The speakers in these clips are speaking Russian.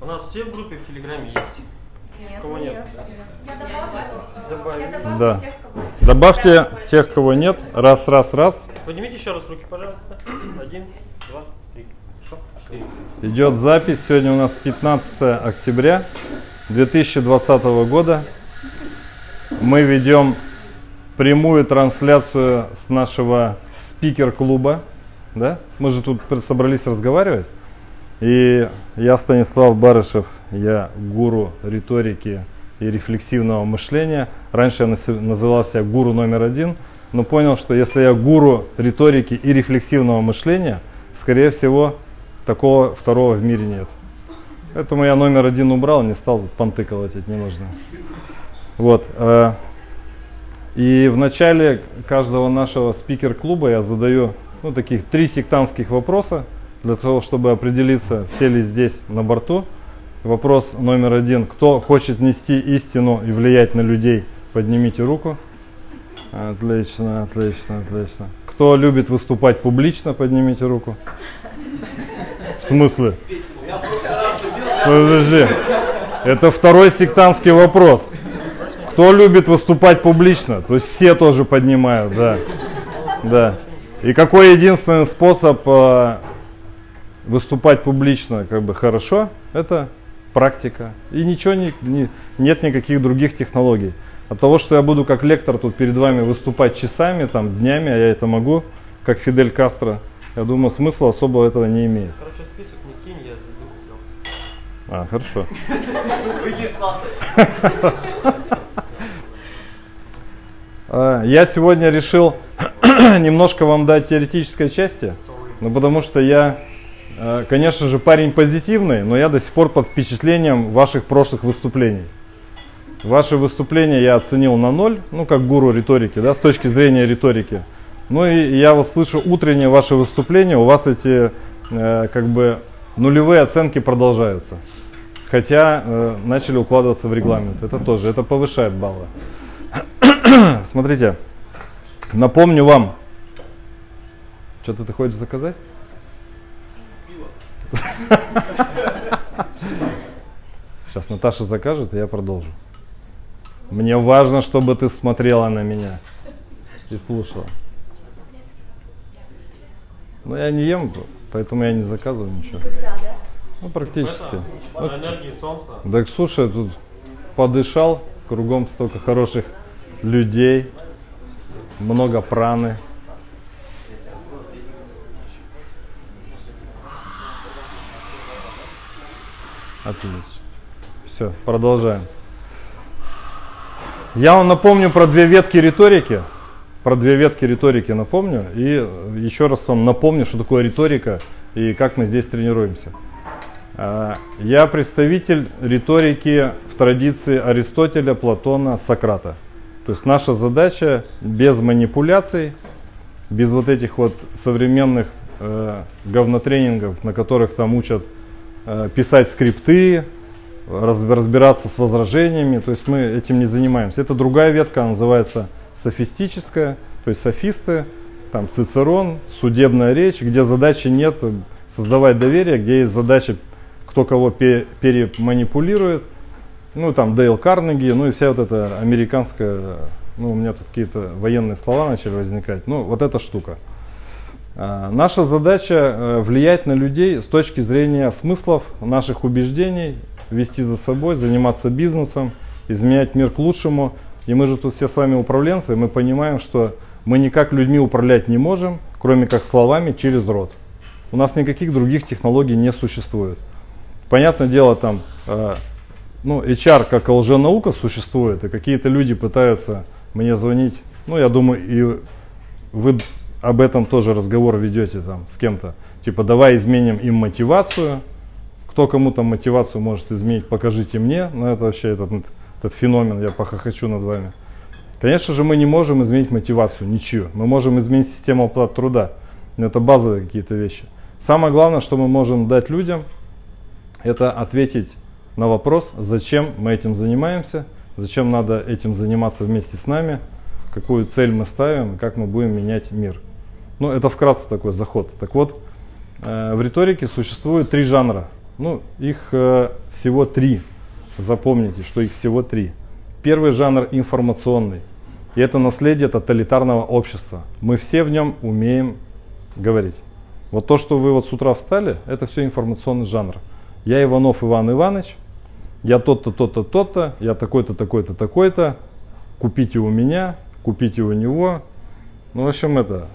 У нас все в группе в Телеграме есть. Нет. Кого нет? Я добавлю. Добавили. Я добавлю Да. тех, кого нет. Добавьте тех, кого нет. Раз, раз, раз. Поднимите еще раз руки, пожалуйста. Один, два, три. Хорошо? Четыре. Идет запись. Сегодня у нас 15 октября 2020 года. Мы ведем прямую трансляцию с нашего спикер-клуба. Да? Мы же тут собрались разговаривать. И я Станислав Барышев, я гуру риторики и рефлексивного мышления. Раньше я называл себя гуру номер один, но понял, что если я гуру риторики и рефлексивного мышления, скорее всего, такого второго в мире нет. Поэтому я номер один убрал, не стал понты колотить, не нужно. Вот. э, И в начале каждого нашего спикер-клуба я задаю ну, таких три сектантских вопроса, для того, чтобы определиться, все ли здесь на борту. Вопрос номер один. Кто хочет нести истину и влиять на людей, поднимите руку. Отлично, отлично, отлично. Кто любит выступать публично, поднимите руку. В смысле? Подожди. Это второй сектантский вопрос. Кто любит выступать публично? То есть все тоже поднимают, да. Да. И какой единственный способ э, выступать публично как бы хорошо, это практика. И ничего не, не- нет никаких других технологий. От того, что я буду как лектор тут перед вами выступать часами, там, днями, а я это могу, как Фидель Кастро, я думаю, смысла особого этого не имеет. Короче, список не кинь, я зайду. А, хорошо. Выйди из класса. А, Я сегодня решил немножко вам дать теоретической части, ну потому что я, конечно же, парень позитивный, но я до сих пор под впечатлением ваших прошлых выступлений. Ваши выступления я оценил на ноль, ну как гуру риторики, да, с точки зрения риторики. Ну и я вот слышу утреннее ваше выступление, у вас эти э, как бы нулевые оценки продолжаются. Хотя э, начали укладываться в регламент. Это тоже, это повышает баллы. Смотрите, напомню вам. Что-то ты хочешь заказать? Сейчас Наташа закажет, и я продолжу. Мне важно, чтобы ты смотрела на меня и слушала. Но я не ем, поэтому я не заказываю ничего. Ну, практически. Это, на энергии солнца. Так слушай, тут подышал, кругом столько хороших людей, много праны. Отлично. Все, продолжаем. Я вам напомню про две ветки риторики. Про две ветки риторики напомню. И еще раз вам напомню, что такое риторика и как мы здесь тренируемся. А, Я представитель риторики в традиции Аристотеля, Платона, Сократа. То есть наша задача без манипуляций, без вот этих вот современных э, говнотренингов, на которых там учат писать скрипты, раз- разбираться с возражениями. То есть мы этим не занимаемся. Это другая ветка, она называется софистическая, то есть софисты, там Цицерон, судебная речь, где задачи нет э, создавать доверие, где есть задача кто кого пе- переманипулирует. Ну, там Дейл Карнеги, ну и вся вот эта американская, ну, у меня тут какие-то военные слова начали возникать. Ну, вот эта штука. А, Наша задача э, влиять на людей с точки зрения смыслов, наших убеждений, вести за собой, заниматься бизнесом, изменять мир к лучшему. И мы же тут все с вами управленцы, мы понимаем, что мы никак людьми управлять не можем, кроме как словами через рот. У нас никаких других технологий не существует. Понятное дело, там, э, ну, HR как лженаука существует, и какие-то люди пытаются мне звонить. Ну, я думаю, и вы об этом тоже разговор ведете там с кем-то. Типа, давай изменим им мотивацию. Кто кому там мотивацию может изменить, покажите мне. Ну, это вообще этот, этот феномен, я похохочу над вами. Конечно же, мы не можем изменить мотивацию, ничью. Мы можем изменить систему оплаты труда. Но это базовые какие-то вещи. Самое главное, что мы можем дать людям, это ответить на вопрос, зачем мы этим занимаемся, зачем надо этим заниматься вместе с нами, какую цель мы ставим как мы будем менять мир. Ну, это вкратце такой заход. Так вот, э, в риторике существует три жанра. Ну, их э, всего три. Запомните, что их всего три. Первый жанр информационный. И это наследие тоталитарного общества. Мы все в нем умеем говорить. Вот то, что вы вот с утра встали, это все информационный жанр. Я Иванов Иван Иванович, я тот-то, тот-то, тот-то, я такой-то, такой-то, такой-то, купите у меня, купите у него. Ну, в общем, это,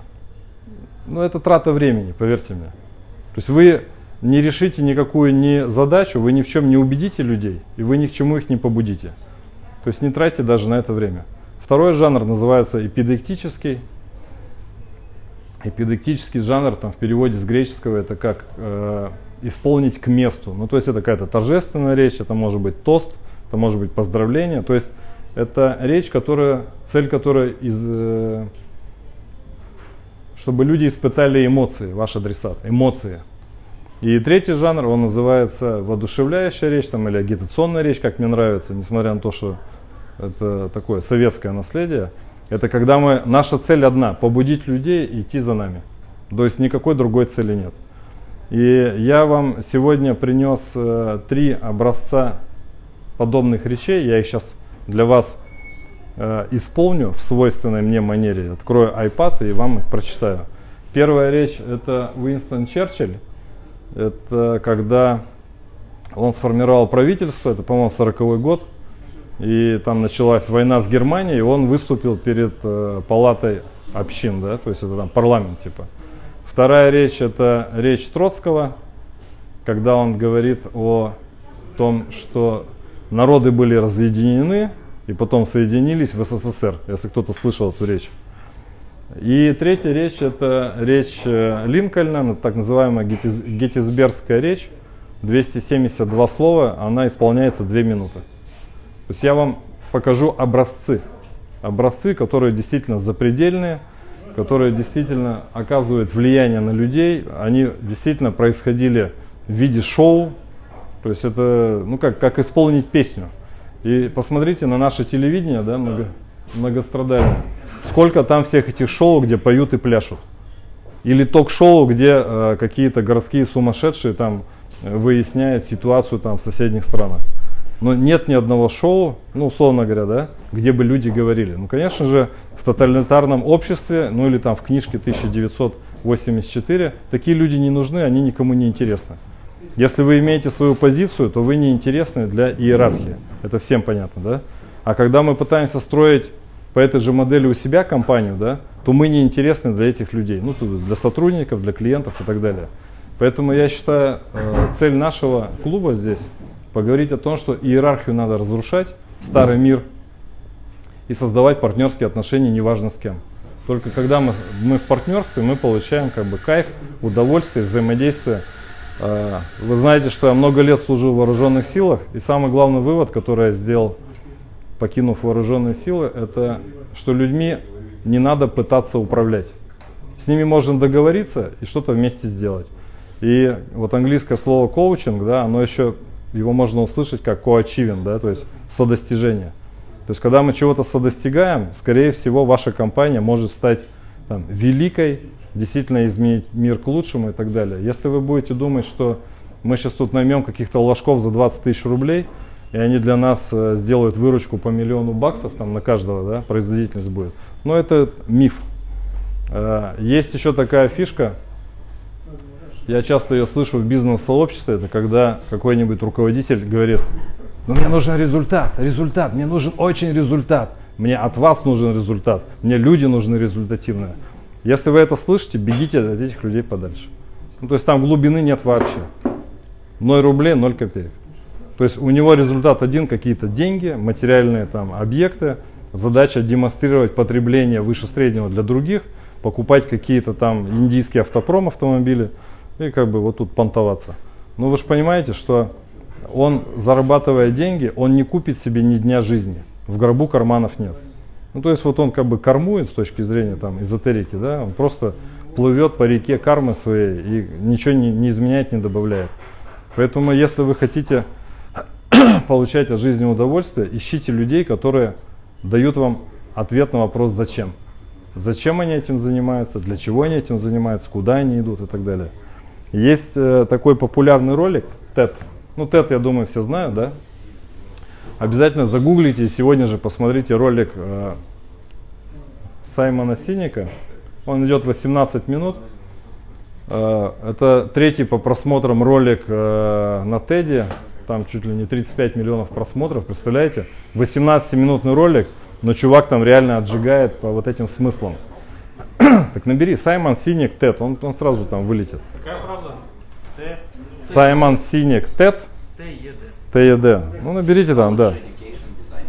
ну, это трата времени, поверьте мне. То есть вы не решите никакую ни задачу, вы ни в чем не убедите людей, и вы ни к чему их не побудите. То есть не тратьте даже на это время. Второй жанр называется эпидектический. Эпидектический жанр там в переводе с греческого это как э, исполнить к месту. Ну то есть это какая-то торжественная речь, это может быть тост, это может быть поздравление. То есть это речь, которая, цель которой из, э, чтобы люди испытали эмоции, ваш адресат, эмоции. И третий жанр, он называется воодушевляющая речь там, или агитационная речь, как мне нравится, несмотря на то, что это такое советское наследие. Это когда мы, наша цель одна, побудить людей идти за нами. То есть никакой другой цели нет. И я вам сегодня принес э, три образца подобных речей. Я их сейчас для вас э, исполню в свойственной мне манере. Открою iPad и вам их прочитаю. Первая речь это Уинстон Черчилль. Это когда он сформировал правительство, это, по-моему, 40 год, и там началась война с Германией, и он выступил перед э, палатой общин, да, то есть это там парламент типа. Вторая речь это речь Троцкого, когда он говорит о том, что народы были разъединены и потом соединились в СССР, если кто-то слышал эту речь. И третья речь это речь э, Линкольна, так называемая Геттисбергская речь. 272 слова, она исполняется 2 минуты. То есть я вам покажу образцы. Образцы, которые действительно запредельные, которые действительно оказывают влияние на людей. Они действительно происходили в виде шоу. То есть это, ну как, как исполнить песню. И посмотрите на наше телевидение, да, много, многострадальное. Сколько там всех этих шоу, где поют и пляшут. Или ток-шоу, где э, какие-то городские сумасшедшие там э, выясняют ситуацию там в соседних странах. Но нет ни одного шоу, ну, условно говоря, да, где бы люди говорили. Ну, конечно же, в тоталитарном обществе, ну или там в книжке 1984, такие люди не нужны, они никому не интересны. Если вы имеете свою позицию, то вы не интересны для иерархии. Это всем понятно, да? А когда мы пытаемся строить по этой же модели у себя компанию, да, то мы не интересны для этих людей, ну, для сотрудников, для клиентов и так далее. Поэтому я считаю, э, цель нашего клуба здесь поговорить о том, что иерархию надо разрушать, старый мир, и создавать партнерские отношения, неважно с кем. Только когда мы, мы в партнерстве, мы получаем как бы кайф, удовольствие, взаимодействие. Э, вы знаете, что я много лет служил в вооруженных силах, и самый главный вывод, который я сделал покинув вооруженные силы, это что людьми не надо пытаться управлять. С ними можно договориться и что-то вместе сделать. И вот английское слово коучинг, да, оно еще, его можно услышать как co-achieving, да, то есть содостижение. То есть когда мы чего-то содостигаем, скорее всего ваша компания может стать там, великой, действительно изменить мир к лучшему и так далее. Если вы будете думать, что мы сейчас тут наймем каких-то ложков за 20 тысяч рублей, и они для нас э, сделают выручку по миллиону баксов там на каждого, да, производительность будет. Но это миф. Э, есть еще такая фишка, я часто ее слышу в бизнес-сообществе, это когда какой-нибудь руководитель говорит, ну мне нужен результат, результат, мне нужен очень результат, мне от вас нужен результат, мне люди нужны результативные. Если вы это слышите, бегите от этих людей подальше. Ну, то есть там глубины нет вообще. 0 рублей, 0 копеек. То есть у него результат один, какие-то деньги, материальные там объекты, задача демонстрировать потребление выше среднего для других, покупать какие-то там индийские автопром автомобили и как бы вот тут понтоваться. Ну вы же понимаете, что он, зарабатывая деньги, он не купит себе ни дня жизни. В гробу карманов нет. Ну то есть вот он как бы кормует с точки зрения там эзотерики, да, он просто плывет по реке кармы своей и ничего не, не изменяет, не добавляет. Поэтому если вы хотите получать от жизни удовольствие, ищите людей, которые дают вам ответ на вопрос «зачем?». Зачем они этим занимаются, для чего они этим занимаются, куда они идут и так далее. Есть э, такой популярный ролик, TED. Ну, TED, я думаю, все знают, да? Обязательно загуглите и сегодня же посмотрите ролик э, Саймона Синика. Он идет 18 минут. Э, это третий по просмотрам ролик э, на Теди. Там чуть ли не 35 миллионов просмотров, представляете? 18-минутный ролик, но чувак там реально отжигает по вот этим смыслам. так набери Саймон Синик Тед, он, он сразу там вылетит. Какая фраза? Т. Саймон Синик Тед, ТЕД. ТЕД. Ну наберите там, да.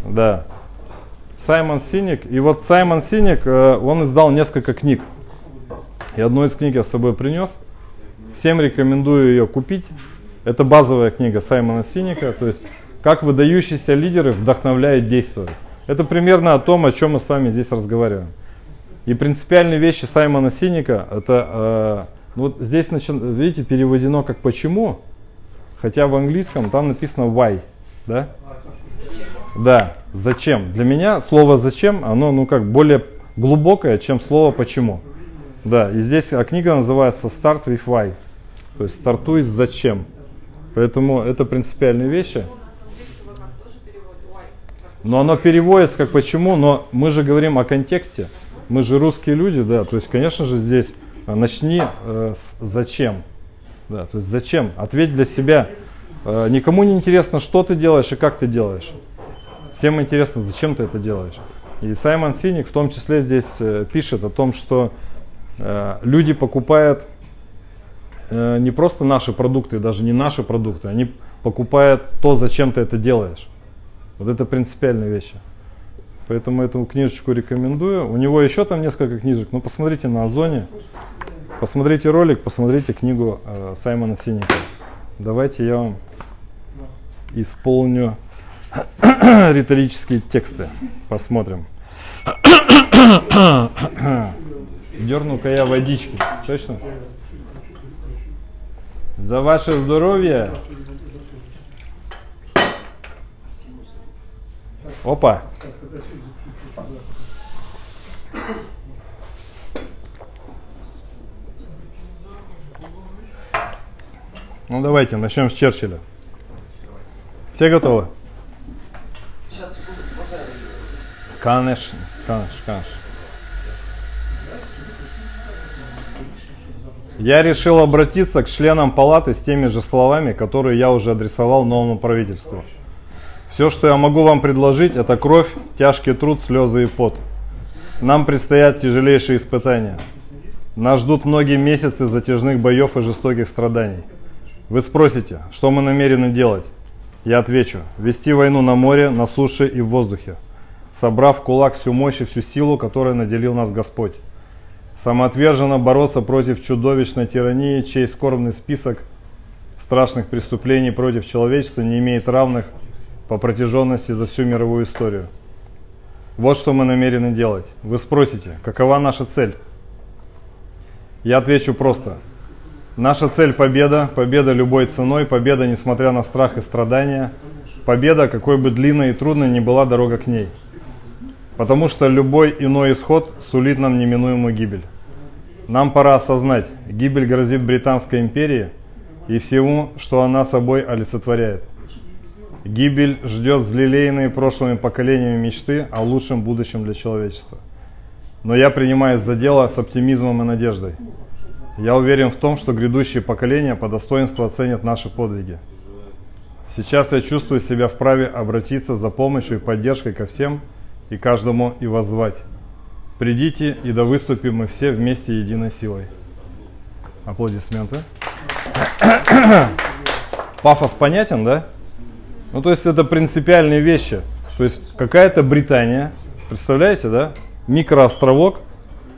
Да. Саймон Синик. И вот Саймон Синик, э, он издал несколько книг. И одну из книг я с собой принес. Всем рекомендую ее купить. Это базовая книга Саймона Синика, то есть как выдающиеся лидеры вдохновляют действовать. Это примерно о том, о чем мы с вами здесь разговариваем. И принципиальные вещи Саймона Синика, это э, вот здесь, видите, переведено как «почему», хотя в английском там написано «why», да? Да, зачем. Для меня слово «зачем», оно ну как более глубокое, чем слово «почему». Да, и здесь а книга называется «Start with why», то есть «стартуй с зачем». Поэтому это принципиальные вещи. Но оно переводится как почему, но мы же говорим о контексте. Мы же русские люди, да. То есть, конечно же, здесь э, начни э, с зачем. Да, то есть зачем? Ответь для себя. Э, никому не интересно, что ты делаешь и как ты делаешь. Всем интересно, зачем ты это делаешь. И Саймон Синик в том числе здесь э, пишет о том, что э, люди покупают не просто наши продукты, даже не наши продукты, они покупают то, зачем ты это делаешь. Вот это принципиальные вещи. Поэтому эту книжечку рекомендую. У него еще там несколько книжек, но посмотрите на Озоне, посмотрите ролик, посмотрите книгу э, Саймона Синика. Давайте я вам исполню риторические тексты. Посмотрим. Дерну-ка я водички. Точно? За ваше здоровье. Опа. Ну давайте, начнем с Черчилля. Все готовы? Сейчас, секунду, можно я Конечно, конечно, конечно. Я решил обратиться к членам палаты с теми же словами, которые я уже адресовал новому правительству. Все, что я могу вам предложить, это кровь, тяжкий труд, слезы и пот. Нам предстоят тяжелейшие испытания. Нас ждут многие месяцы затяжных боев и жестоких страданий. Вы спросите, что мы намерены делать? Я отвечу, вести войну на море, на суше и в воздухе, собрав в кулак всю мощь и всю силу, которой наделил нас Господь самоотверженно бороться против чудовищной тирании, чей скорбный список страшных преступлений против человечества не имеет равных по протяженности за всю мировую историю. Вот что мы намерены делать. Вы спросите, какова наша цель? Я отвечу просто. Наша цель победа, победа любой ценой, победа несмотря на страх и страдания, победа, какой бы длинной и трудной ни была дорога к ней. Потому что любой иной исход сулит нам неминуемую гибель. Нам пора осознать, гибель грозит Британской империи и всему, что она собой олицетворяет. Гибель ждет взлелеянные прошлыми поколениями мечты о лучшем будущем для человечества. Но я принимаюсь за дело с оптимизмом и надеждой. Я уверен в том, что грядущие поколения по достоинству оценят наши подвиги. Сейчас я чувствую себя вправе обратиться за помощью и поддержкой ко всем и каждому и воззвать. Придите, и да выступим мы все вместе единой силой. Аплодисменты. Пафос понятен, да? Ну, то есть это принципиальные вещи. То есть какая-то Британия, представляете, да? Микроостровок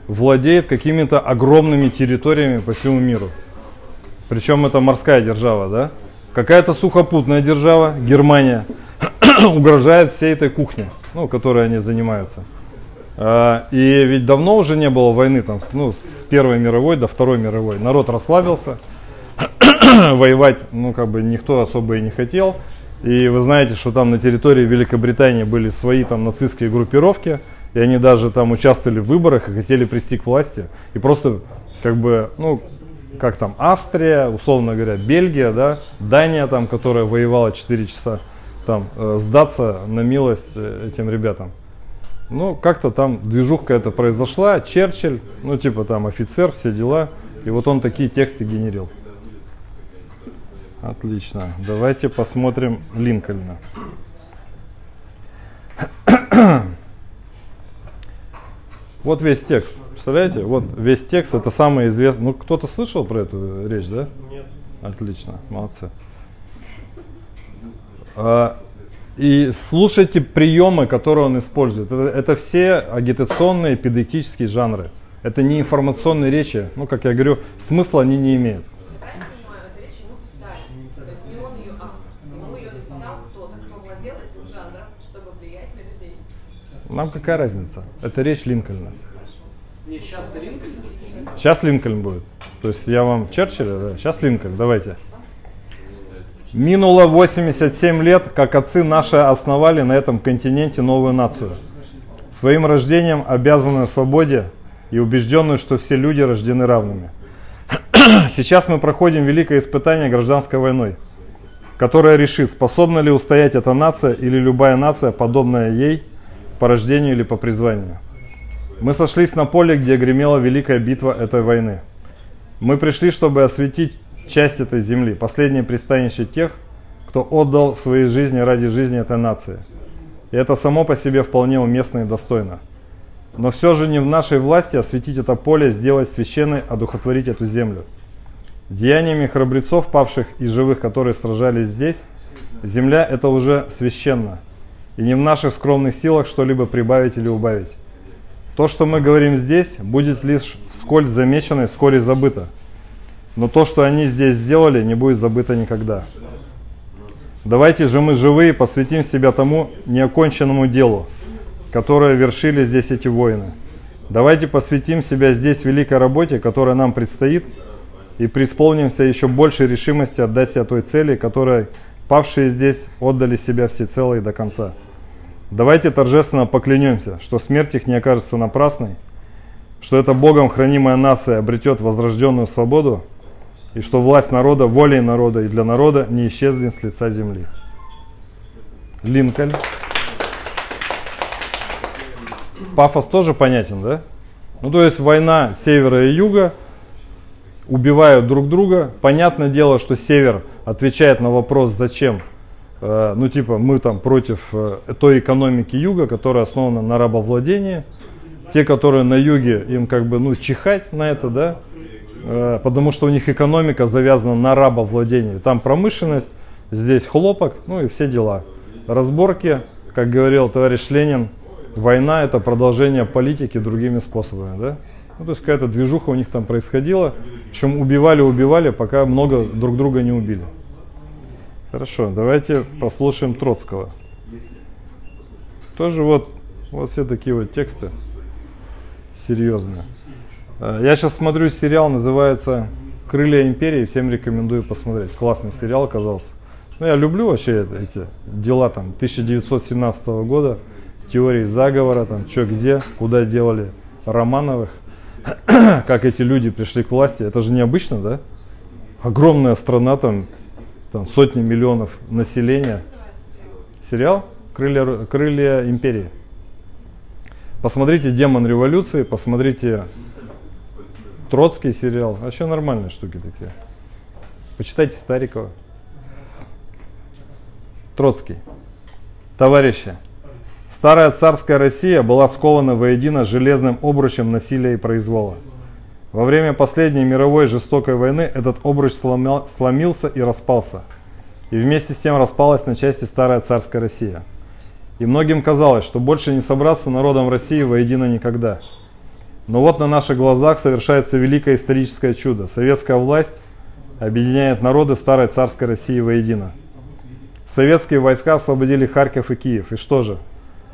владеет какими-то огромными территориями по всему миру. Причем это морская держава, да? Какая-то сухопутная держава, Германия, угрожает всей этой кухне, ну, которой они занимаются. А, и ведь давно уже не было войны, там, ну, с Первой мировой до Второй мировой. Народ расслабился, воевать, ну, как бы никто особо и не хотел. И вы знаете, что там на территории Великобритании были свои там нацистские группировки, и они даже там участвовали в выборах и хотели прийти к власти. И просто, как бы, ну, как там, Австрия, условно говоря, Бельгия, да, Дания, там, которая воевала 4 часа, там, э, сдаться на милость э, этим ребятам. Ну, как-то там движуха это произошла, Черчилль, ну, типа там офицер, все дела, и вот он такие тексты генерил. Отлично. Давайте посмотрим Линкольна. Вот весь текст. Представляете? Вот весь текст это самый известный. Ну, кто-то слышал про эту речь, да? Нет. Отлично, молодцы. А, и слушайте приемы, которые он использует. Это, это все агитационные педагогические жанры. Это не информационные речи. Ну, как я говорю, смысла они не имеют. Я правильно понимаю, эту речь ему писали. То есть не он ее автор. Ему ее написал кто-то, кто владел этим жанром, чтобы влиять на людей. Нам какая разница? Это речь Линкольна. Не, сейчас-то Линкольн. Сейчас Линкольн будет. То есть я вам Черчилля, да? Сейчас Линкольн, давайте. Минуло 87 лет, как отцы наши основали на этом континенте новую нацию. Своим рождением обязанную свободе и убежденную, что все люди рождены равными. Сейчас мы проходим великое испытание гражданской войной, которое решит, способна ли устоять эта нация или любая нация, подобная ей, по рождению или по призванию. Мы сошлись на поле, где гремела великая битва этой войны. Мы пришли, чтобы осветить часть этой земли, последнее пристанище тех, кто отдал свои жизни ради жизни этой нации. И это само по себе вполне уместно и достойно. Но все же не в нашей власти осветить это поле, сделать священной, одухотворить эту землю. Деяниями храбрецов, павших и живых, которые сражались здесь, земля это уже священно. И не в наших скромных силах что-либо прибавить или убавить. То, что мы говорим здесь, будет лишь вскользь замечено и вскоре забыто. Но то, что они здесь сделали, не будет забыто никогда. Давайте же мы живые посвятим себя тому неоконченному делу, которое вершили здесь эти воины. Давайте посвятим себя здесь великой работе, которая нам предстоит, и преисполнимся еще большей решимости отдать себя той цели, которой павшие здесь отдали себя всецело и до конца. Давайте торжественно поклянемся, что смерть их не окажется напрасной, что эта Богом хранимая нация обретет возрожденную свободу, и что власть народа, волей народа и для народа не исчезнет с лица земли. Линкольн. Пафос тоже понятен, да? Ну, то есть война севера и юга, убивают друг друга. Понятное дело, что север отвечает на вопрос «зачем?». Э, ну, типа, мы там против э, той экономики юга, которая основана на рабовладении. Те, которые на юге, им как бы, ну, чихать на это, да? Э, потому что у них экономика завязана на рабовладении. Там промышленность, здесь хлопок, ну и все дела. Разборки, как говорил товарищ Ленин, война это продолжение политики другими способами. Да? Ну, то есть какая-то движуха у них там происходила. Причем убивали-убивали, пока много друг друга не убили. Хорошо, давайте послушаем Троцкого. Тоже вот, вот все такие вот тексты серьезные. Э, я сейчас смотрю сериал, называется «Крылья империи», всем рекомендую посмотреть. Классный сериал оказался. Ну, я люблю вообще эти дела там 1917 года, теории заговора, там, что где, куда делали Романовых, как эти люди пришли к власти. Это же необычно, да? Огромная страна, там, там сотни миллионов населения. Сериал «Крылья, Крылья империи». Посмотрите «Демон революции», посмотрите Троцкий сериал. Вообще нормальные штуки такие. Почитайте Старикова. Троцкий. Товарищи, старая царская Россия была скована воедино железным обручем насилия и произвола. Во время последней мировой жестокой войны этот обруч сломил, сломился и распался. И вместе с тем распалась на части старая царская Россия. И многим казалось, что больше не собраться народом России воедино никогда – но вот на наших глазах совершается великое историческое чудо. Советская власть объединяет народы старой царской России воедино. Советские войска освободили Харьков и Киев. И что же?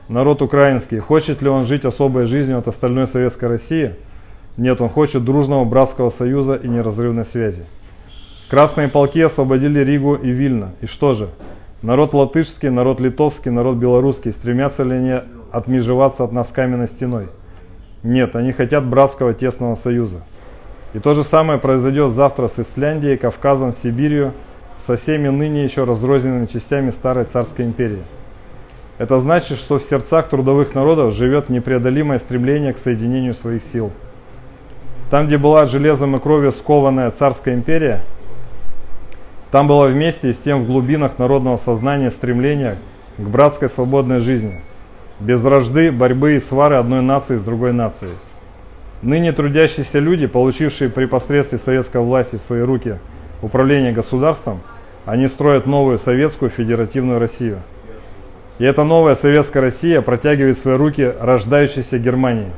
Народ украинский, хочет ли он жить особой жизнью от остальной советской России? Нет, он хочет дружного братского союза и неразрывной связи. Красные полки освободили Ригу и Вильно. И что же? Народ латышский, народ литовский, народ белорусский стремятся ли они отмежеваться от нас каменной стеной? Нет, они хотят братского тесного союза. И то же самое произойдет завтра с Исляндией, Кавказом, Сибирью, со всеми ныне еще разрозненными частями Старой Царской империи. Это значит, что в сердцах трудовых народов живет непреодолимое стремление к соединению своих сил. Там, где была железом и кровью скованная царская империя, там было вместе с тем в глубинах народного сознания стремление к братской свободной жизни, без вражды, борьбы и свары одной нации с другой нацией. Ныне трудящиеся люди, получившие при посредстве советской власти в свои руки управление государством, они строят новую советскую федеративную Россию. И эта новая советская Россия протягивает свои руки рождающейся Германии.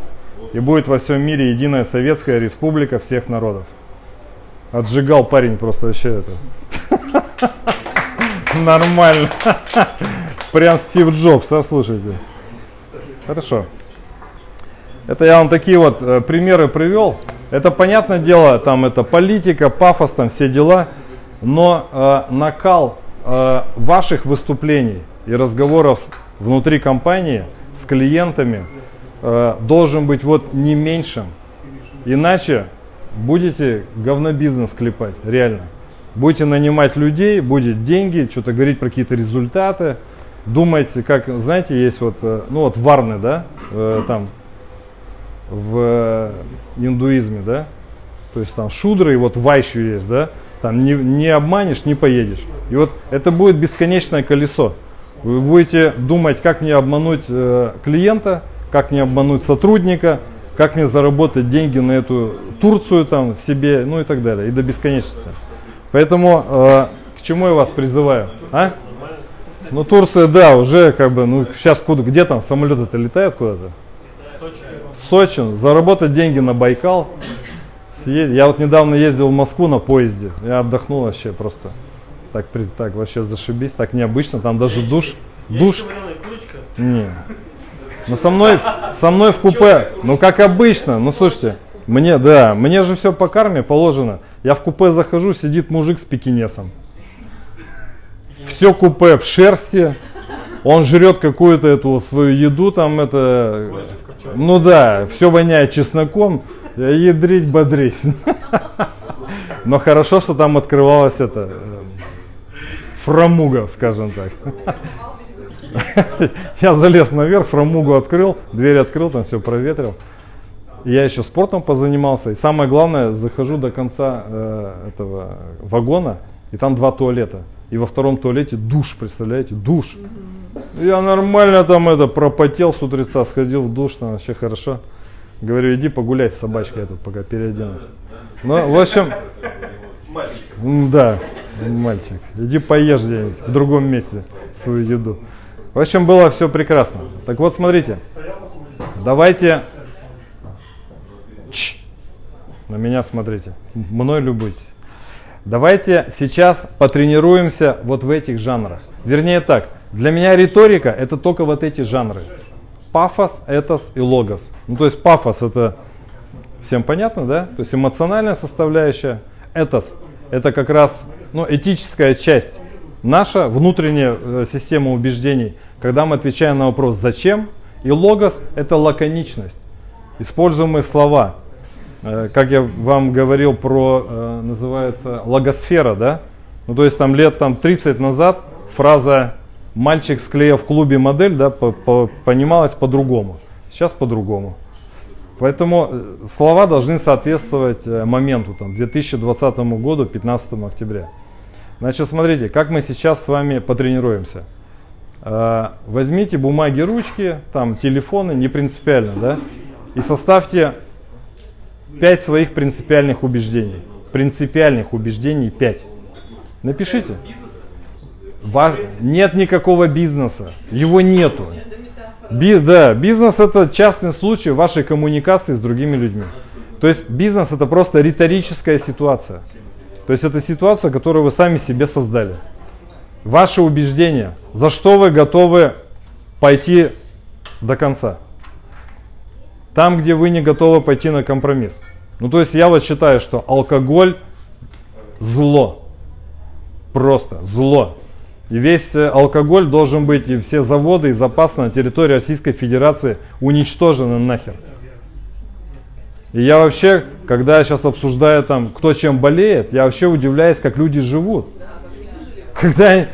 И будет во всем мире единая советская республика всех народов. Отжигал парень просто вообще это. Нормально. Прям Стив Джобс, а слушайте. Хорошо. Это я вам такие вот э, примеры привел. Это понятное дело, там это политика, пафос, там все дела. Но э, накал э, ваших выступлений и разговоров внутри компании с клиентами э, должен быть вот не меньшим. Иначе будете говнобизнес клепать, реально. Будете нанимать людей, будет деньги, что-то говорить про какие-то результаты. Думайте, как, знаете, есть вот, э, ну вот варны, да, э, там в индуизме, да, то есть там шудры и вот вайщу есть, да, там не, не обманешь, не поедешь. И вот это будет бесконечное колесо. Вы будете думать, как мне обмануть э, клиента, как мне обмануть сотрудника, как мне заработать деньги на эту Турцию там себе, ну и так далее, и до бесконечности. Поэтому э, к чему я вас призываю? А? Ну Турция, да, уже как бы, ну сейчас куда, где там самолеты-то летают куда-то? Сочи. Сочи, заработать деньги на Байкал. Съездить. Я вот недавно ездил в Москву на поезде, я отдохнул вообще просто. Так, так вообще зашибись, так необычно, там даже душ. Душ. Не. Ну со мной, со мной в купе, ну как обычно, ну слушайте, мне, да, мне же все по карме положено. Я в купе захожу, сидит мужик с пекинесом. Все купе в шерсти, он жрет какую-то эту свою еду, там это, ну да, все воняет чесноком, ядрить, бодрить. Но хорошо, что там открывалась это, э, фрамуга, скажем так. Я залез наверх, фрамугу открыл, дверь открыл, там все проветрил. Я еще спортом позанимался. И самое главное, захожу до конца э, этого вагона, и там два туалета. И во втором туалете душ, представляете, душ. Я нормально там это пропотел с утреца, сходил в душ, там вообще хорошо. Говорю, иди погуляй с собачкой, я тут пока переоденусь. Ну, в общем, М, Да, мальчик. Иди поешь где-нибудь в другом месте свою еду. В общем, было все прекрасно. Так вот, смотрите. Давайте... Чш. На меня смотрите. Мной любуйтесь. Давайте сейчас потренируемся вот в этих жанрах. Вернее так, для меня риторика это только вот эти жанры. Пафос, этос и логос. Ну то есть пафос это всем понятно, да? То есть эмоциональная составляющая. Этос это как раз ну, этическая часть. Наша внутренняя э, система убеждений, когда мы отвечаем на вопрос «зачем?», и логос – это лаконичность, используемые слова. Э, Как я вам говорил про, э, называется, логосфера, да? Ну, то есть там лет там, 30 назад фраза «мальчик склеил в клубе модель», да, по- по- понималась по-другому. Сейчас по-другому. Поэтому слова должны соответствовать моменту, там, 2020 году, 15 октября. Значит, смотрите, как мы сейчас с вами потренируемся. Э, Возьмите бумаги, ручки, там, телефоны, не принципиально, да, и составьте 5 своих принципиальных убеждений. Принципиальных убеждений 5. Напишите. Ва- Нет никакого бизнеса. Его нету. Би- да, бизнес это частный случай вашей коммуникации с другими людьми. То есть бизнес это просто риторическая ситуация. То есть это ситуация, которую вы сами себе создали. Ваше убеждение, за что вы готовы пойти до конца. Там, где вы не готовы пойти на компромисс. Ну, то есть я вот считаю, что алкоголь зло. Просто зло. И весь э, алкоголь должен быть, и все заводы и запасы на территории Российской Федерации уничтожены нахер. И я вообще, когда я сейчас обсуждаю там, кто чем болеет, я вообще удивляюсь, как люди живут. Когда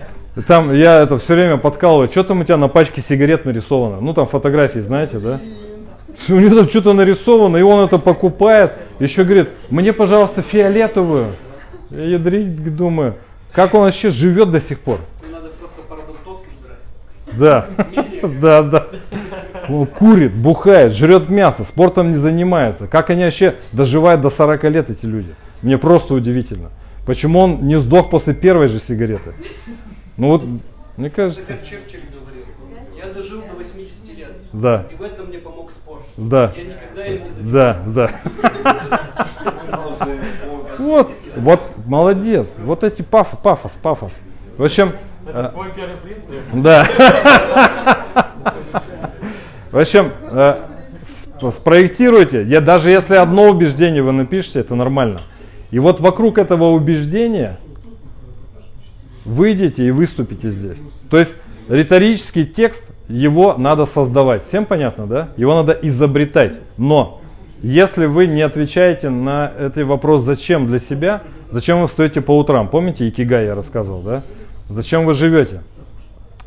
там я это все время подкалываю, что там у тебя на пачке сигарет нарисовано? Ну там фотографии, знаете, да? У него там что-то нарисовано, и он это покупает. Еще говорит, мне, пожалуйста, фиолетовую. Я ядрить думаю, как он вообще живет до сих пор? Ну, Надо просто парадонтоз брать. Да, да, да. Он курит, бухает, жрет мясо, спортом не занимается. Как они вообще доживают до 40 лет, эти люди? Мне просто удивительно. Почему он не сдох после первой же сигареты? Ну вот, мне Это кажется, как Черчилль говорил. Я дожил до 80 лет. да, И в этом мне помог спорт. да, Я никогда им не занимался. да, да. Вот, вот, молодец. Вот эти пафос, пафос, пафос. В общем, э, Твой первый принцип. Да. В общем, э, сп- спроектируйте. Я, даже если одно убеждение вы напишете, это нормально. И вот вокруг этого убеждения выйдете и выступите здесь. То есть риторический текст, его надо создавать. Всем понятно, да? Его надо изобретать. Но если вы не отвечаете на этот вопрос «зачем» для себя, зачем вы встаете по утрам? Помните, Икигай я рассказывал, да? Зачем вы живете?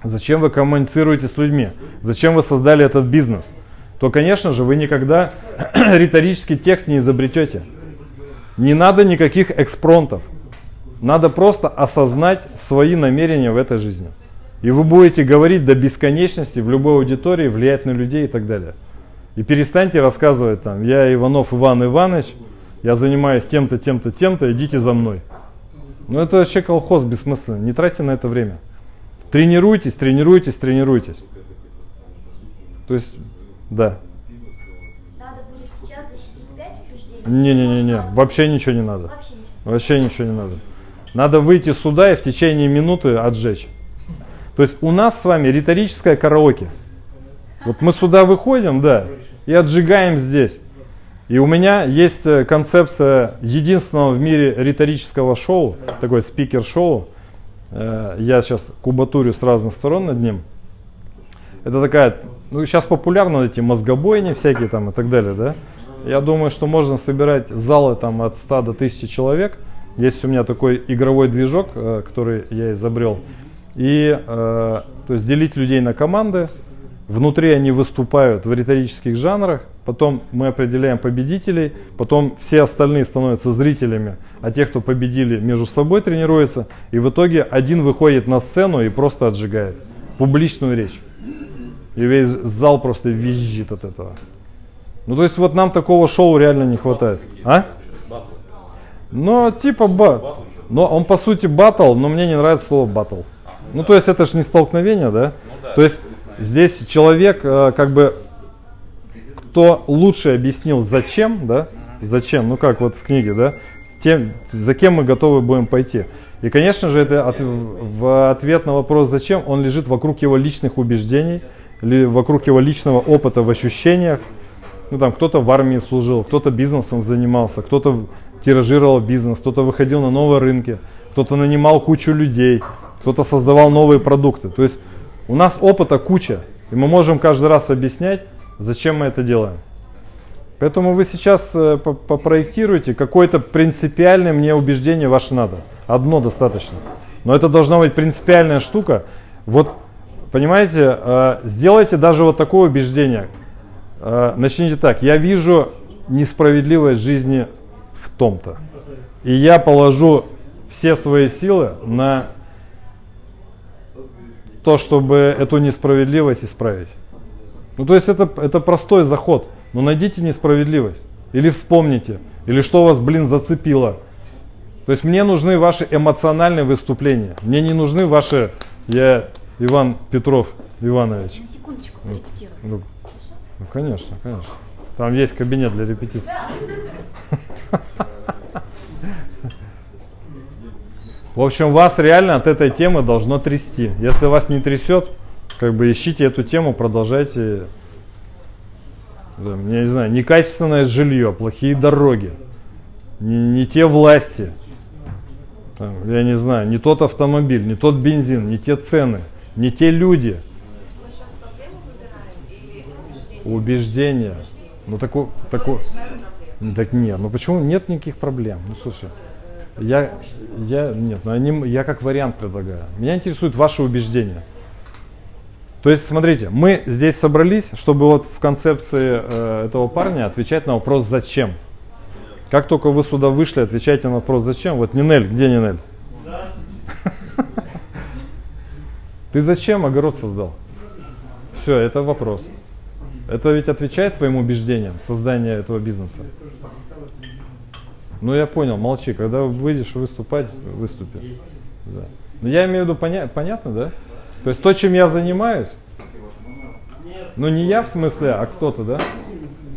Зачем вы коммуницируете с людьми? Зачем вы создали этот бизнес? То, конечно же, вы никогда риторический текст не изобретете. Не надо никаких экспронтов. Надо просто осознать свои намерения в этой жизни. И вы будете говорить до бесконечности в любой аудитории, влиять на людей и так далее. И перестаньте рассказывать там, я Иванов Иван Иванович, я занимаюсь тем-то, тем-то, тем-то, идите за мной. Ну это вообще колхоз бессмысленно, не тратьте на это время. Тренируйтесь, тренируйтесь, тренируйтесь. То есть, да. Надо будет сейчас защитить 5 учреждений? Не-не-не-не, вообще ничего не надо. Вообще ничего не надо. Надо выйти сюда и в течение минуты отжечь. То есть у нас с вами риторическое караоке. Вот мы сюда выходим, да, и отжигаем здесь. И у меня есть э, концепция единственного в мире риторического шоу, такой спикер-шоу. Э, Я сейчас кубатурю с разных сторон над ним. Это такая, ну сейчас популярны эти мозгобойни всякие там и так далее, да. Я думаю, что можно собирать залы там от 100 до 1000 человек. Есть у меня такой игровой движок, э, который я изобрел. И то есть делить людей на команды. Внутри они выступают в риторических жанрах. Потом мы определяем победителей. Потом все остальные становятся зрителями. А те, кто победили, между собой тренируются. И в итоге один выходит на сцену и просто отжигает публичную речь. И весь зал просто визжит от этого. Ну, то есть вот нам такого шоу реально не хватает. А? Ну, типа ба. Но он по сути батл, но мне не нравится слово батл. Ну, то есть это же не столкновение, да? То есть здесь человек, э, как бы, кто лучше объяснил зачем, да? Зачем, ну как вот в книге, да? Тем, за кем мы готовы будем пойти. И, конечно же, это от- в ответ на вопрос «зачем» он лежит вокруг его личных убеждений, вокруг его личного опыта в ощущениях. Ну, там кто-то в армии служил, кто-то бизнесом занимался, кто-то тиражировал бизнес, кто-то выходил на новые рынки, кто-то нанимал кучу людей, кто-то создавал новые продукты. То есть у нас опыта куча, и мы можем каждый раз объяснять, зачем мы это делаем. Поэтому вы сейчас э, по- попроектируйте какое-то принципиальное мне убеждение ваше надо. Одно достаточно. Но это должна быть принципиальная штука. Вот, понимаете, э, сделайте даже вот такое убеждение. Э, начните так. Я вижу несправедливость жизни в том-то. И я положу все свои силы на то, чтобы эту несправедливость исправить. Ну, то есть это, это простой заход. Но найдите несправедливость. Или вспомните. Или что вас, блин, зацепило. То есть мне нужны ваши эмоциональные выступления. Мне не нужны ваши... Я Иван Петров Иванович. На секундочку порепетируем. Ну, ну, конечно, конечно. Там есть кабинет для репетиции. В общем, вас реально от этой темы должно трясти. Если вас не трясет, как бы ищите эту тему, продолжайте. Да, я не знаю, некачественное жилье, плохие дороги, не, не те власти, там, я не знаю, не тот автомобиль, не тот бензин, не те цены, не те люди. Убеждения. Ну проблему. Ну, Так нет, ну почему нет никаких проблем? Ну слушай, я, я, нет, ну, они, я как вариант предлагаю. Меня интересует ваше убеждение. То есть, смотрите, мы здесь собрались, чтобы вот в концепции э, этого парня отвечать на вопрос «зачем?». Как только вы сюда вышли, отвечайте на вопрос «зачем?». Вот Нинель, где Нинель? Ты зачем огород создал? Все, это вопрос. Это ведь отвечает твоим убеждениям создания этого бизнеса? Ну я понял, молчи. Когда выйдешь выступать, выступи. Да. Но я имею в виду, поня- понятно, да? То есть то, чем я занимаюсь, ну не я в смысле, а кто-то, да?